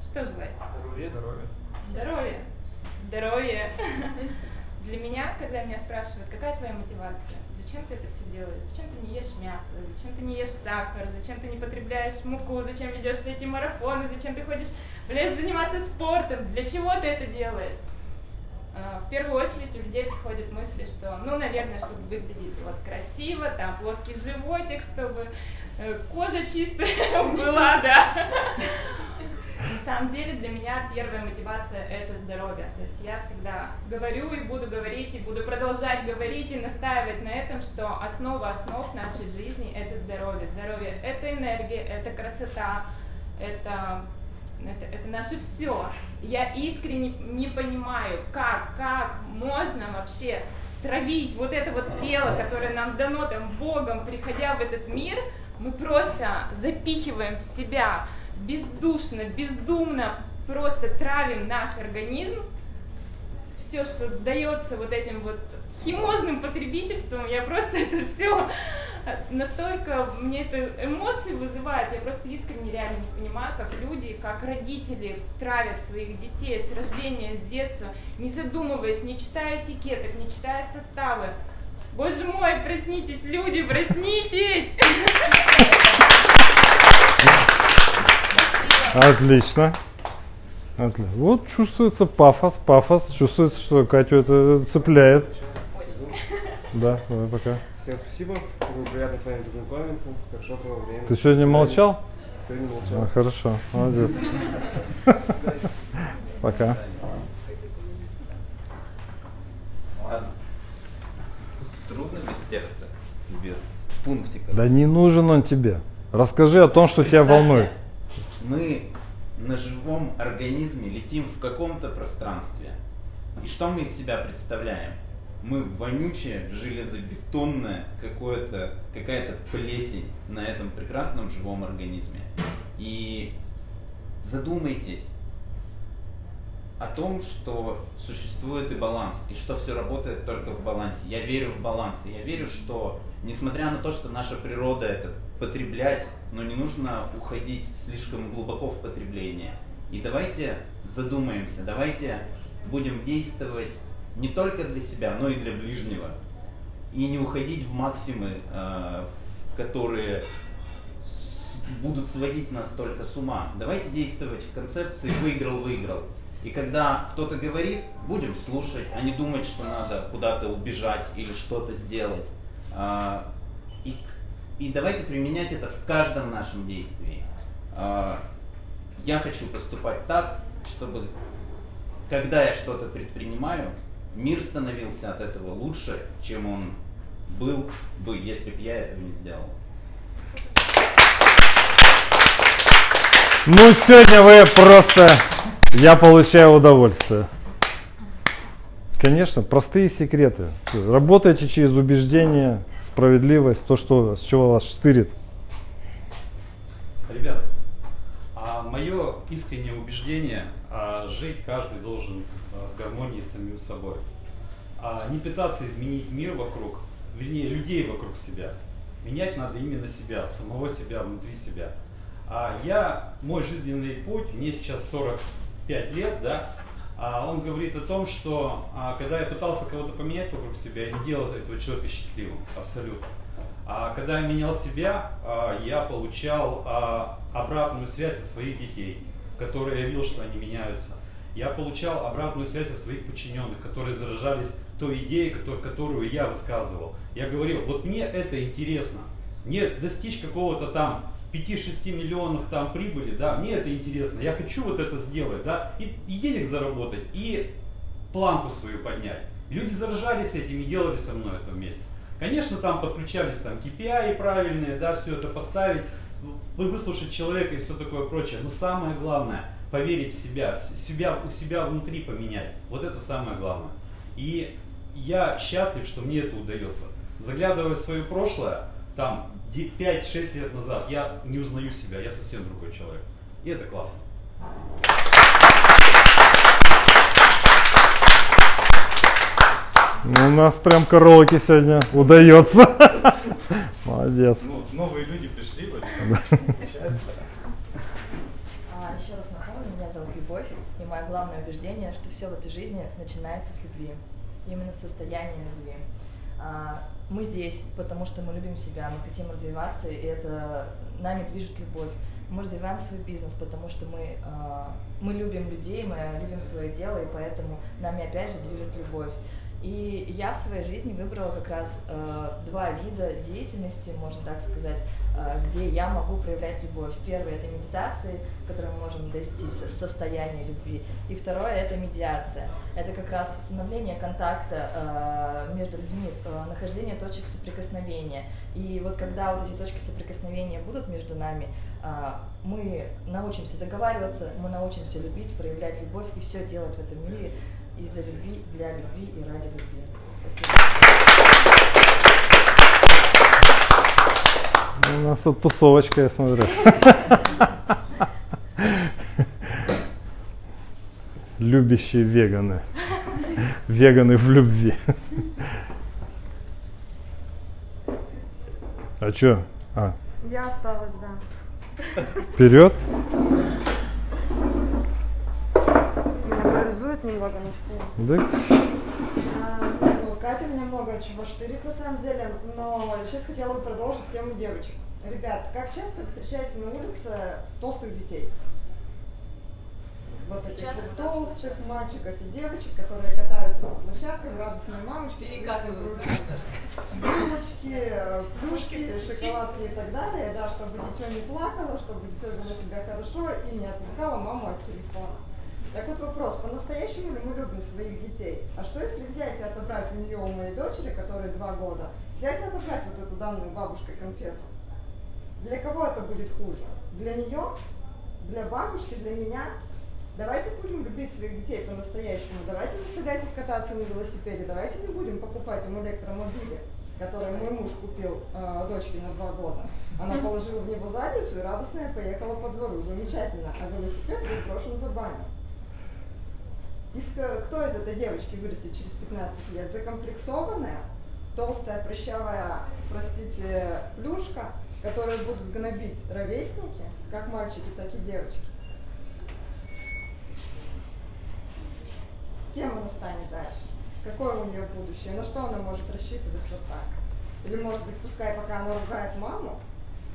Что желаете? Здоровье. Здоровье. Здоровье. Здоровье. Для меня, когда меня спрашивают, какая твоя мотивация, зачем ты это все делаешь, зачем ты не ешь мясо, зачем ты не ешь сахар, зачем ты не потребляешь муку, зачем ведешь эти марафоны, зачем ты ходишь в лес заниматься спортом, для чего ты это делаешь? А, В первую очередь у людей приходят мысли, что, ну, наверное, чтобы выглядеть вот красиво, там плоский животик, чтобы э, кожа чистая была, да. На самом деле для меня первая мотивация это здоровье. То есть я всегда говорю и буду говорить, и буду продолжать говорить и настаивать на этом, что основа основ нашей жизни это здоровье. Здоровье это энергия, это красота, это, это, это наше все. Я искренне не понимаю, как, как можно вообще травить вот это вот тело, которое нам дано там Богом, приходя в этот мир, мы просто запихиваем в себя бездушно, бездумно просто травим наш организм, все, что дается вот этим вот химозным потребительством, я просто это все настолько мне это эмоции вызывает, я просто искренне реально не понимаю, как люди, как родители травят своих детей с рождения, с детства, не задумываясь, не читая этикеток, не читая составы. Боже мой, проснитесь, люди, проснитесь! Отлично. Отли- Вот чувствуется пафос, пафос. Чувствуется, что Катю это цепляет. Да, давай пока. Всем спасибо. Было приятно с вами познакомиться. Хорошо провел время. Ты сегодня молчал? Сегодня молчал. А, хорошо, молодец. Пока. Ладно. Трудно без текста, без пунктика. Да не нужен он тебе. Расскажи о том, что тебя волнует. Мы на живом организме летим в каком-то пространстве. И что мы из себя представляем? Мы вонючее, железобетонное, какое-то, какая-то плесень на этом прекрасном живом организме. И задумайтесь, о том, что существует и баланс, и что все работает только в балансе. Я верю в баланс, и я верю, что несмотря на то, что наша природа это потреблять, но не нужно уходить слишком глубоко в потребление. И давайте задумаемся, давайте будем действовать не только для себя, но и для ближнего. И не уходить в максимы, э, которые будут сводить нас только с ума. Давайте действовать в концепции «выиграл-выиграл». И когда кто-то говорит, будем слушать, а не думать, что надо куда-то убежать или что-то сделать. И, давайте применять это в каждом нашем действии. А, я хочу поступать так, чтобы когда я что-то предпринимаю, мир становился от этого лучше, чем он был бы, если бы я этого не сделал. Ну, сегодня вы просто... Я получаю удовольствие. Конечно, простые секреты. Работайте через убеждение, справедливость, то, что, с чего вас штырит. Ребят, а мое искреннее убеждение, а жить каждый должен а, в гармонии с самим собой. А не пытаться изменить мир вокруг, вернее, людей вокруг себя. Менять надо именно себя, самого себя, внутри себя. А я, мой жизненный путь, мне сейчас 45 лет, да, он говорит о том, что а, когда я пытался кого-то поменять вокруг себя, я не делал этого человека счастливым, абсолютно. А когда я менял себя, а, я получал а, обратную связь от своих детей, которые я видел, что они меняются. Я получал обратную связь от своих подчиненных, которые заражались той идеей, которую, я высказывал. Я говорил, вот мне это интересно, мне достичь какого-то там 5-6 миллионов там прибыли, да, мне это интересно, я хочу вот это сделать, да, и, и денег заработать, и планку свою поднять. Люди заражались этим и делали со мной это вместе. Конечно, там подключались там KPI правильные, да, все это поставить, выслушать человека и все такое прочее. Но самое главное, поверить в себя, себя, у себя внутри поменять. Вот это самое главное. И я счастлив, что мне это удается. Заглядывая в свое прошлое, там 5-6 лет назад, я не узнаю себя, я совсем другой человек. И это классно. Ну, у нас прям караоке сегодня удается. Молодец. Ну, новые люди пришли, получается. А, еще раз напомню, меня зовут Любовь, и мое главное убеждение, что все в этой жизни начинается с любви. Именно состояние любви. Мы здесь, потому что мы любим себя, мы хотим развиваться, и это нами движет любовь. Мы развиваем свой бизнес, потому что мы, э, мы любим людей, мы любим свое дело, и поэтому нами опять же движет любовь. И я в своей жизни выбрала как раз э, два вида деятельности, можно так сказать, э, где я могу проявлять любовь. Первое это медитации, в которой мы можем достичь состояния любви. И второе это медиация. Это как раз восстановление контакта э, между людьми, э, нахождение точек соприкосновения. И вот когда вот эти точки соприкосновения будут между нами, э, мы научимся договариваться, мы научимся любить, проявлять любовь и все делать в этом мире из-за любви, для любви и ради любви. Спасибо. У нас тут тусовочка, я смотрю. Любящие веганы. Веганы в любви. А чё? А, Я осталась, да. вперед? Меня парализует немного, но что. Да? А, Меня зовут Катя, меня много чего штырит на самом деле, но сейчас хотела бы продолжить тему девочек. Ребят, как часто вы встречаете на улице толстых детей? Вот этих вот толстых мальчиков и девочек, которые катаются по площадкам, радостные мамочки, Перекатываются, булочки, плюшки, шоколадки и так далее, да, чтобы дитё не плакало, чтобы дитё вело себя хорошо и не отвлекало маму от телефона. Так вот вопрос, по-настоящему ли мы любим своих детей? А что если взять и отобрать у нее, у моей дочери, которой два года, взять и отобрать вот эту данную бабушкой конфету? Для кого это будет хуже? Для нее? Для бабушки? Для меня? Давайте будем любить своих детей по-настоящему. Давайте заставлять их кататься на велосипеде. Давайте не будем покупать им электромобили, которые мой муж купил э, дочке на два года. Она положила в него задницу и радостная поехала по двору. Замечательно. А велосипед был брошен за баню. Из кто из этой девочки вырастет через 15 лет? Закомплексованная, толстая, прыщавая, простите, плюшка, которые будут гнобить ровесники, как мальчики, так и девочки. Кем она станет дальше? Какое у нее будущее? На что она может рассчитывать вот так? Или может быть, пускай пока она ругает маму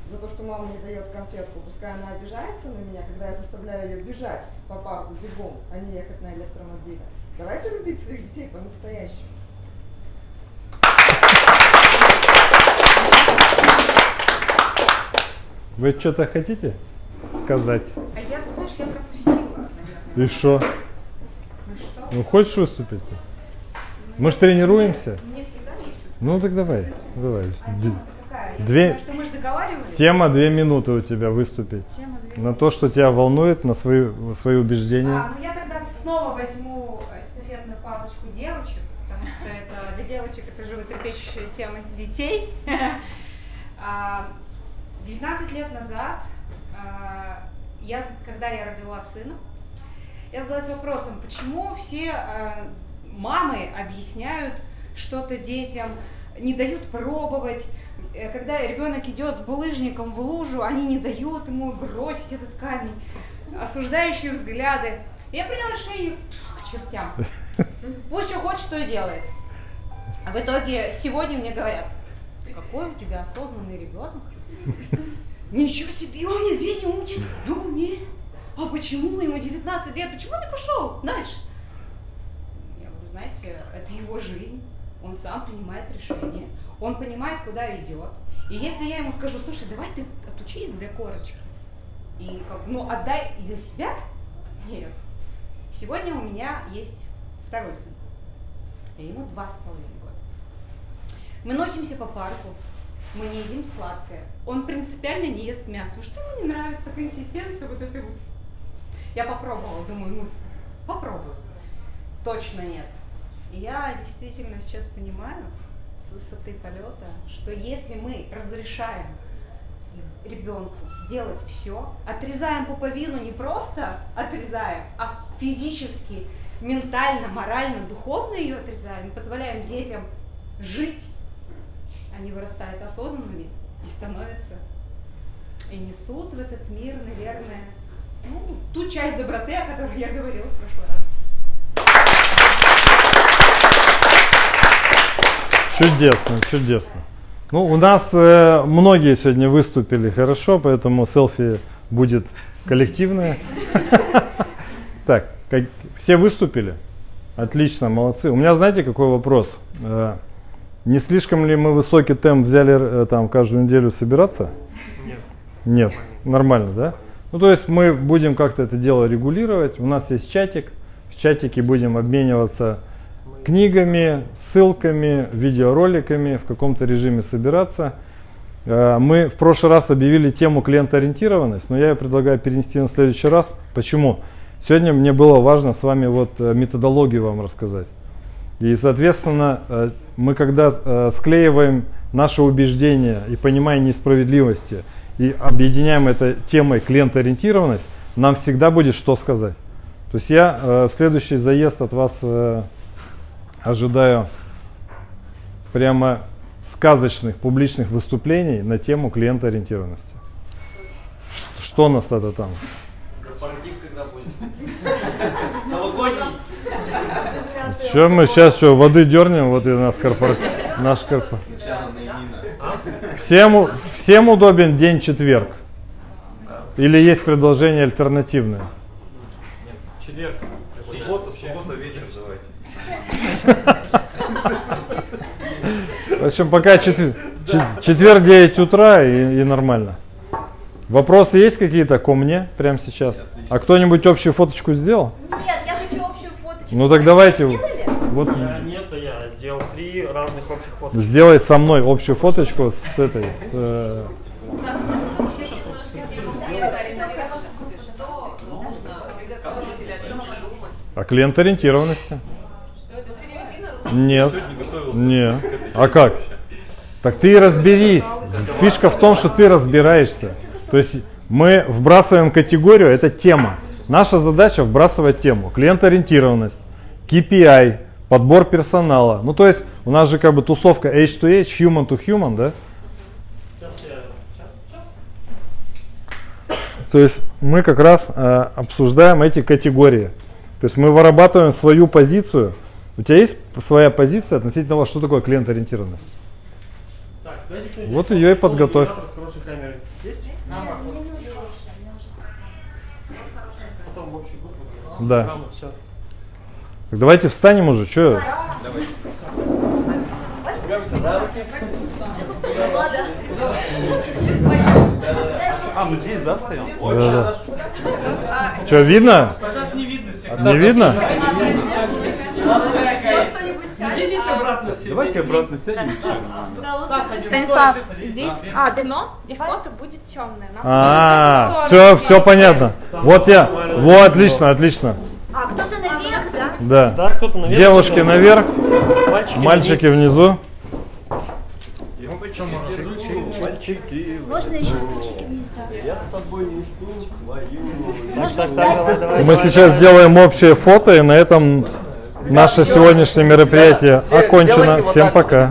за то, что мама не дает конфетку, пускай она обижается на меня, когда я заставляю ее бежать по парку бегом, а не ехать на электромобиле. Давайте любить своих детей по-настоящему. Вы что-то хотите сказать? А я, ты знаешь, я пропустила. И что? Ну что? Ну хочешь выступить? Мы же тренируемся. Мне всегда есть чувство. Ну так давай, давай. Д- Я Две... думаю, что мы же договаривались. Тема две минуты у тебя выступить. Тема две На то, что тебя волнует, на свои, свои убеждения. А, ну я тогда снова возьму эстафетную палочку девочек, потому что это для девочек это животрепещущая тема детей. А, 19 лет назад, а, я, когда я родила сына, я задалась вопросом, почему все а, мамы объясняют что-то детям, не дают пробовать, когда ребенок идет с булыжником в лужу, они не дают ему бросить этот камень, осуждающие взгляды. Я приняла решение к чертям. Пусть что хочет, что и делает. А в итоге сегодня мне говорят, какой у тебя осознанный ребенок. Ничего себе, он нигде не учится. Ну не. А почему ему 19 лет? Почему он не пошел дальше? Я говорю, знаете, это его жизнь. Он сам принимает решение. Он понимает, куда идет. И если я ему скажу, слушай, давай ты отучись для корочки. И как, ну, отдай и для себя. Нет. Сегодня у меня есть второй сын. И ему два с половиной года. Мы носимся по парку, мы не едим сладкое. Он принципиально не ест мясо. Что ему не нравится консистенция вот этой вот. Я попробовала, думаю, ну, попробую. Точно нет. И я действительно сейчас понимаю с высоты полета, что если мы разрешаем ребенку делать все, отрезаем пуповину не просто отрезаем, а физически, ментально, морально, духовно ее отрезаем, позволяем детям жить, они вырастают осознанными и становятся и несут в этот мир, наверное, ну, ту часть доброты, о которой я говорила в прошлый раз. Чудесно, чудесно. Ну, у нас э, многие сегодня выступили хорошо, поэтому селфи будет коллективное. Так, как- все выступили? Отлично, молодцы. У меня, знаете, какой вопрос? Э, Не слишком ли мы высокий темп взяли э, там каждую неделю собираться? Нет. Нет, нормально, да? Ну, то есть мы будем как-то это дело регулировать. У нас есть чатик. В чатике будем обмениваться книгами, ссылками, видеороликами, в каком-то режиме собираться. Э, Мы в прошлый раз объявили тему клиентоориентированность, но я ее предлагаю перенести на следующий раз. Почему? Сегодня мне было важно с вами вот э, методологию вам рассказать. И, соответственно, э, мы когда склеиваем наши убеждения и понимание несправедливости и объединяем это темой клиентоориентированность, нам всегда будет что сказать. То есть я в следующий заезд от вас ожидаю прямо сказочных публичных выступлений на тему клиентоориентированности. Что у нас тогда там? Корпоратив когда будет? Новогодний. Что мы сейчас что, воды дернем, вот и у нас корпоратив. Наш корпор... Всем, всем удобен день четверг? Или есть предложение альтернативное? Четверг. В общем, пока четвер- чет- четверг 9 утра и, и нормально. Вопросы есть какие-то ко мне прямо сейчас? А кто-нибудь общую фоточку сделал? Нет, я хочу общую фоточку. Ну так давайте, вот Я нет, а я сделал три разных общих фото. сделай со мной общую фоточку с этой, с, э, о клиенториентированности. Нет, нет. А как? Так ты и разберись. Фишка в том, что ты разбираешься. То есть мы вбрасываем категорию, это тема. Наша задача вбрасывать тему. Клиент-ориентированность, KPI, подбор персонала. Ну, то есть у нас же как бы тусовка H2H, human to human, да? То есть мы как раз э, обсуждаем эти категории. То есть мы вырабатываем свою позицию. У тебя есть своя позиция относительно того, что такое клиент-ориентированность? Так, Вот ее и подготовь. Да. Так давайте встанем уже, что? А, мы здесь, да, стоим? Да, Что, видно? Сейчас не видно. Не видно? Садитесь обратно все Давайте обратно сядем. Станислав, здесь окно, и фото будет темное. А, все, все понятно. Вот я, вот, отлично, отлично. А, кто-то наверх, да? Да. Да, кто-то наверх, Девушки наверх, Мальчики мальчики вниз. внизу. Мальчики, Можно еще стульчики вниз, да? я с собой несу свою... Можно встать на стульчик? Мы сейчас сделаем общее фото, и на этом наше сегодняшнее мероприятие окончено. Всем пока.